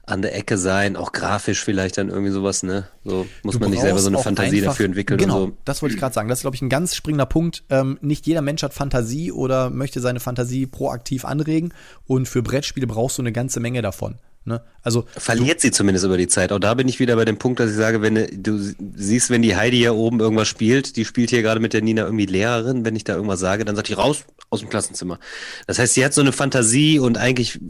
an der Ecke sein, auch grafisch vielleicht dann irgendwie sowas, ne? So muss du man nicht selber so eine Fantasie einfach, dafür entwickeln. Genau, so. das wollte ich gerade sagen. Das ist, glaube ich, ein ganz springender Punkt. Ähm, nicht jeder Mensch hat Fantasie oder möchte seine Fantasie proaktiv anregen. Und für Brettspiele brauchst du eine ganze Menge davon. Ne? Also verliert sie zumindest über die Zeit. Auch da bin ich wieder bei dem Punkt, dass ich sage, wenn du siehst, wenn die Heidi hier oben irgendwas spielt, die spielt hier gerade mit der Nina irgendwie Lehrerin, wenn ich da irgendwas sage, dann sagt die raus aus dem Klassenzimmer. Das heißt, sie hat so eine Fantasie und eigentlich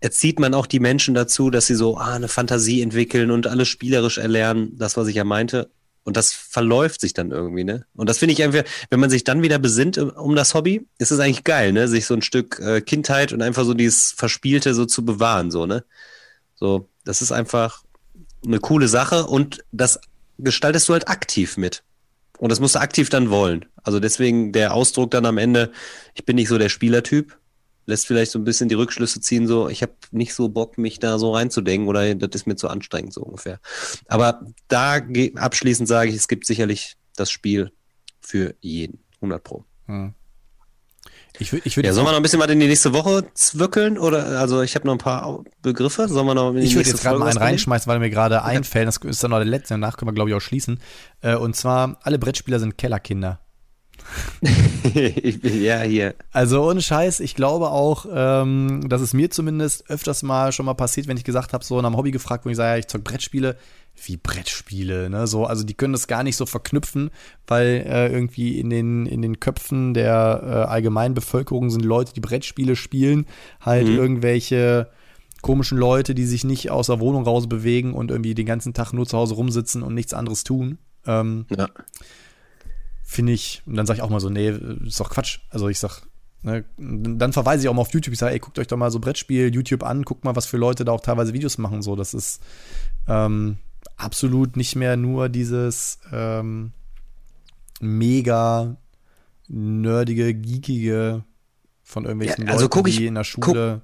erzieht man auch die Menschen dazu, dass sie so ah, eine Fantasie entwickeln und alles spielerisch erlernen, das, was ich ja meinte. Und das verläuft sich dann irgendwie, ne? Und das finde ich einfach, wenn man sich dann wieder besinnt um das Hobby, ist es eigentlich geil, ne? Sich so ein Stück äh, Kindheit und einfach so dieses Verspielte so zu bewahren, so, ne? So, das ist einfach eine coole Sache und das gestaltest du halt aktiv mit. Und das musst du aktiv dann wollen. Also deswegen der Ausdruck dann am Ende, ich bin nicht so der Spielertyp, lässt vielleicht so ein bisschen die Rückschlüsse ziehen, so, ich habe nicht so Bock, mich da so reinzudenken oder das ist mir zu anstrengend, so ungefähr. Aber da abschließend sage ich, es gibt sicherlich das Spiel für jeden. 100 Pro. Hm. Ich würd, ich würd ja, sollen wir noch ein bisschen was in die nächste Woche zwickeln? Oder, also ich habe noch ein paar Begriffe. Sollen wir noch in die Ich würde jetzt gerade mal einen reinschmeißen, weil mir gerade okay. einfällt. Das ist dann noch der letzte, danach können wir, glaube ich, auch schließen. Äh, und zwar, alle Brettspieler sind Kellerkinder. ich bin ja hier. Also ohne Scheiß, ich glaube auch, ähm, dass es mir zumindest öfters mal schon mal passiert, wenn ich gesagt habe, so in einem Hobby gefragt, wo ich sage, ja, ich zock Brettspiele, wie Brettspiele, ne? So, also die können das gar nicht so verknüpfen, weil äh, irgendwie in den, in den Köpfen der äh, allgemeinen Bevölkerung sind Leute, die Brettspiele spielen, halt mhm. irgendwelche komischen Leute, die sich nicht aus der Wohnung raus bewegen und irgendwie den ganzen Tag nur zu Hause rumsitzen und nichts anderes tun. Ähm, ja finde ich, und dann sage ich auch mal so, nee, ist doch Quatsch. Also ich sag, ne, dann verweise ich auch mal auf YouTube. Ich sage, ey, guckt euch doch mal so Brettspiel, YouTube an, guckt mal, was für Leute da auch teilweise Videos machen. So, das ist ähm, absolut nicht mehr nur dieses ähm, mega nerdige, geekige von irgendwelchen ja, also Leuten, ich, die in der Schule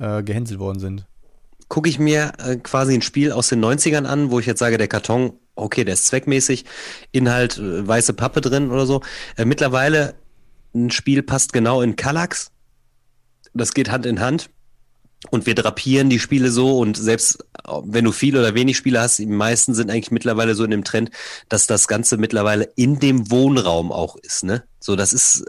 äh, gehänselt worden sind. Gucke ich mir äh, quasi ein Spiel aus den 90ern an, wo ich jetzt sage, der Karton okay, der ist zweckmäßig, Inhalt, äh, weiße Pappe drin oder so. Äh, mittlerweile ein Spiel passt genau in Kallax. Das geht Hand in Hand. Und wir drapieren die Spiele so und selbst äh, wenn du viel oder wenig Spiele hast, die meisten sind eigentlich mittlerweile so in dem Trend, dass das Ganze mittlerweile in dem Wohnraum auch ist, ne? So, das ist,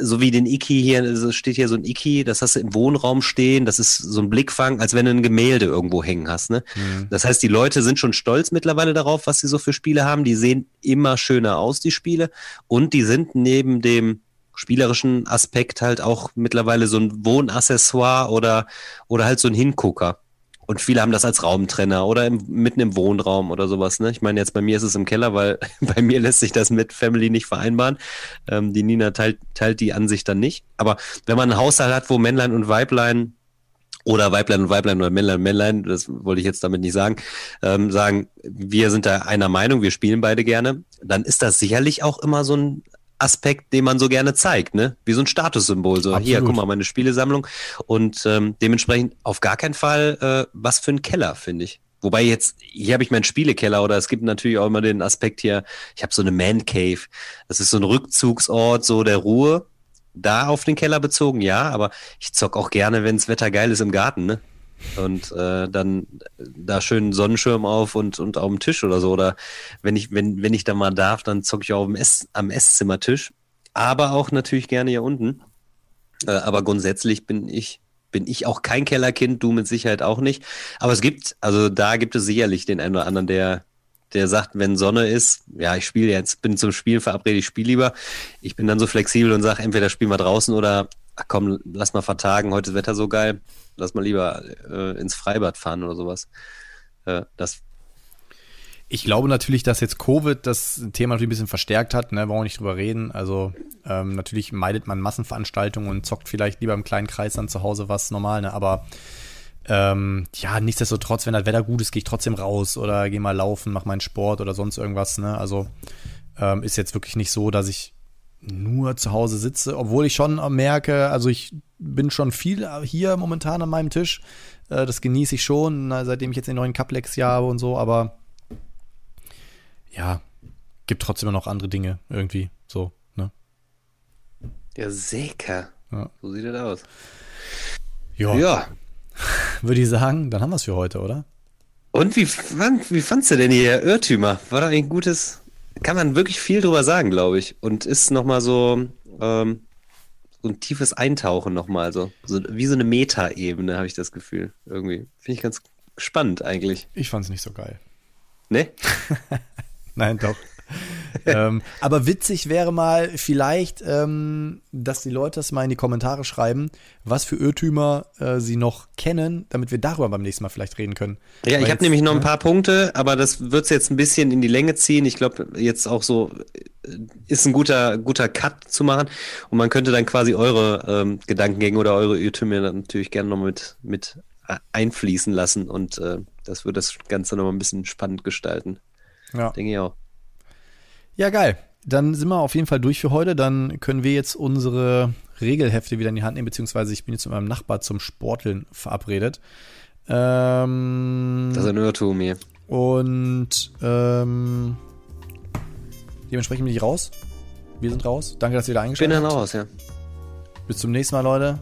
so wie den Iki hier, steht hier so ein Iki, das hast du im Wohnraum stehen, das ist so ein Blickfang, als wenn du ein Gemälde irgendwo hängen hast. Ne? Mhm. Das heißt, die Leute sind schon stolz mittlerweile darauf, was sie so für Spiele haben. Die sehen immer schöner aus, die Spiele. Und die sind neben dem spielerischen Aspekt halt auch mittlerweile so ein Wohnaccessoire oder, oder halt so ein Hingucker. Und viele haben das als Raumtrenner oder im, mitten im Wohnraum oder sowas. Ne? Ich meine, jetzt bei mir ist es im Keller, weil bei mir lässt sich das mit Family nicht vereinbaren. Ähm, die Nina teilt, teilt die Ansicht dann nicht. Aber wenn man einen Haushalt hat, wo Männlein und Weiblein oder Weiblein und Weiblein oder Männlein und Männlein, das wollte ich jetzt damit nicht sagen, ähm, sagen, wir sind da einer Meinung, wir spielen beide gerne, dann ist das sicherlich auch immer so ein Aspekt, den man so gerne zeigt, ne? Wie so ein Statussymbol. So, Absolut. hier, guck mal, meine Spielesammlung. Und ähm, dementsprechend auf gar keinen Fall äh, was für ein Keller, finde ich. Wobei jetzt, hier habe ich meinen Spielekeller oder es gibt natürlich auch immer den Aspekt hier, ich habe so eine Man Cave. Das ist so ein Rückzugsort, so der Ruhe. Da auf den Keller bezogen, ja, aber ich zock auch gerne, wenns Wetter geil ist im Garten, ne? Und äh, dann da schön Sonnenschirm auf und, und auf dem Tisch oder so. Oder wenn ich, wenn, wenn ich da mal darf, dann zocke ich auch am, Ess, am Esszimmertisch. Aber auch natürlich gerne hier unten. Äh, aber grundsätzlich bin ich, bin ich auch kein Kellerkind, du mit Sicherheit auch nicht. Aber es gibt, also da gibt es sicherlich den einen oder anderen, der, der sagt, wenn Sonne ist, ja, ich spiele jetzt, bin zum Spielen verabredet, ich spiele lieber. Ich bin dann so flexibel und sage, entweder spielen wir draußen oder ach komm, lass mal vertagen, heute ist Wetter so geil, lass mal lieber äh, ins Freibad fahren oder sowas. Äh, das ich glaube natürlich, dass jetzt Covid das Thema natürlich ein bisschen verstärkt hat, ne, wollen wir nicht drüber reden. Also ähm, natürlich meidet man Massenveranstaltungen und zockt vielleicht lieber im kleinen Kreis dann zu Hause was normal, ne? Aber ähm, ja, nichtsdestotrotz, wenn das Wetter gut ist, gehe ich trotzdem raus oder gehe mal laufen, mache meinen Sport oder sonst irgendwas, ne? Also ähm, ist jetzt wirklich nicht so, dass ich nur zu Hause sitze, obwohl ich schon merke, also ich bin schon viel hier momentan an meinem Tisch. Äh, das genieße ich schon, seitdem ich jetzt den neuen Cuplex hier habe und so, aber ja, gibt trotzdem noch andere Dinge irgendwie. So, ne? Ja, sicher. Ja. So sieht das aus. Ja. ja. Würde ich sagen, dann haben wir es für heute, oder? Und wie, fand, wie fandst du denn hier Irrtümer? War doch ein gutes. Kann man wirklich viel drüber sagen, glaube ich. Und ist nochmal so, ähm, so ein tiefes Eintauchen nochmal. So, so wie so eine Meta-Ebene, habe ich das Gefühl. Irgendwie. Finde ich ganz spannend eigentlich. Ich fand es nicht so geil. Ne? Nein, doch. ähm, aber witzig wäre mal vielleicht, ähm, dass die Leute das mal in die Kommentare schreiben, was für Irrtümer äh, sie noch kennen, damit wir darüber beim nächsten Mal vielleicht reden können. Ja, Weil ich habe nämlich noch ein paar Punkte, aber das wird es jetzt ein bisschen in die Länge ziehen. Ich glaube, jetzt auch so äh, ist ein guter, guter Cut zu machen. Und man könnte dann quasi eure ähm, Gedankengänge oder eure Irrtümer natürlich gerne noch mit, mit einfließen lassen. Und äh, das wird das Ganze noch mal ein bisschen spannend gestalten. Ja. Denke ich auch. Ja, geil. Dann sind wir auf jeden Fall durch für heute. Dann können wir jetzt unsere Regelhefte wieder in die Hand nehmen, beziehungsweise ich bin jetzt mit meinem Nachbar zum Sporteln verabredet. Ähm, das ist ein Irrtum hier. Und ähm, dementsprechend bin ich raus. Wir sind raus. Danke, dass ihr wieder eingeschaltet habt. Ich bin dann raus, ja. Bis zum nächsten Mal, Leute.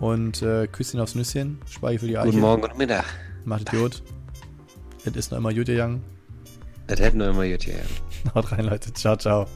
Und äh, Küsschen aufs Nüsschen. Speichere für die Eiche. Guten Morgen, guten Mittag. Macht es gut. Es ist noch immer Jute Young. Das hätten wir immer gut, ja. Haut rein, Leute. Ciao, ciao.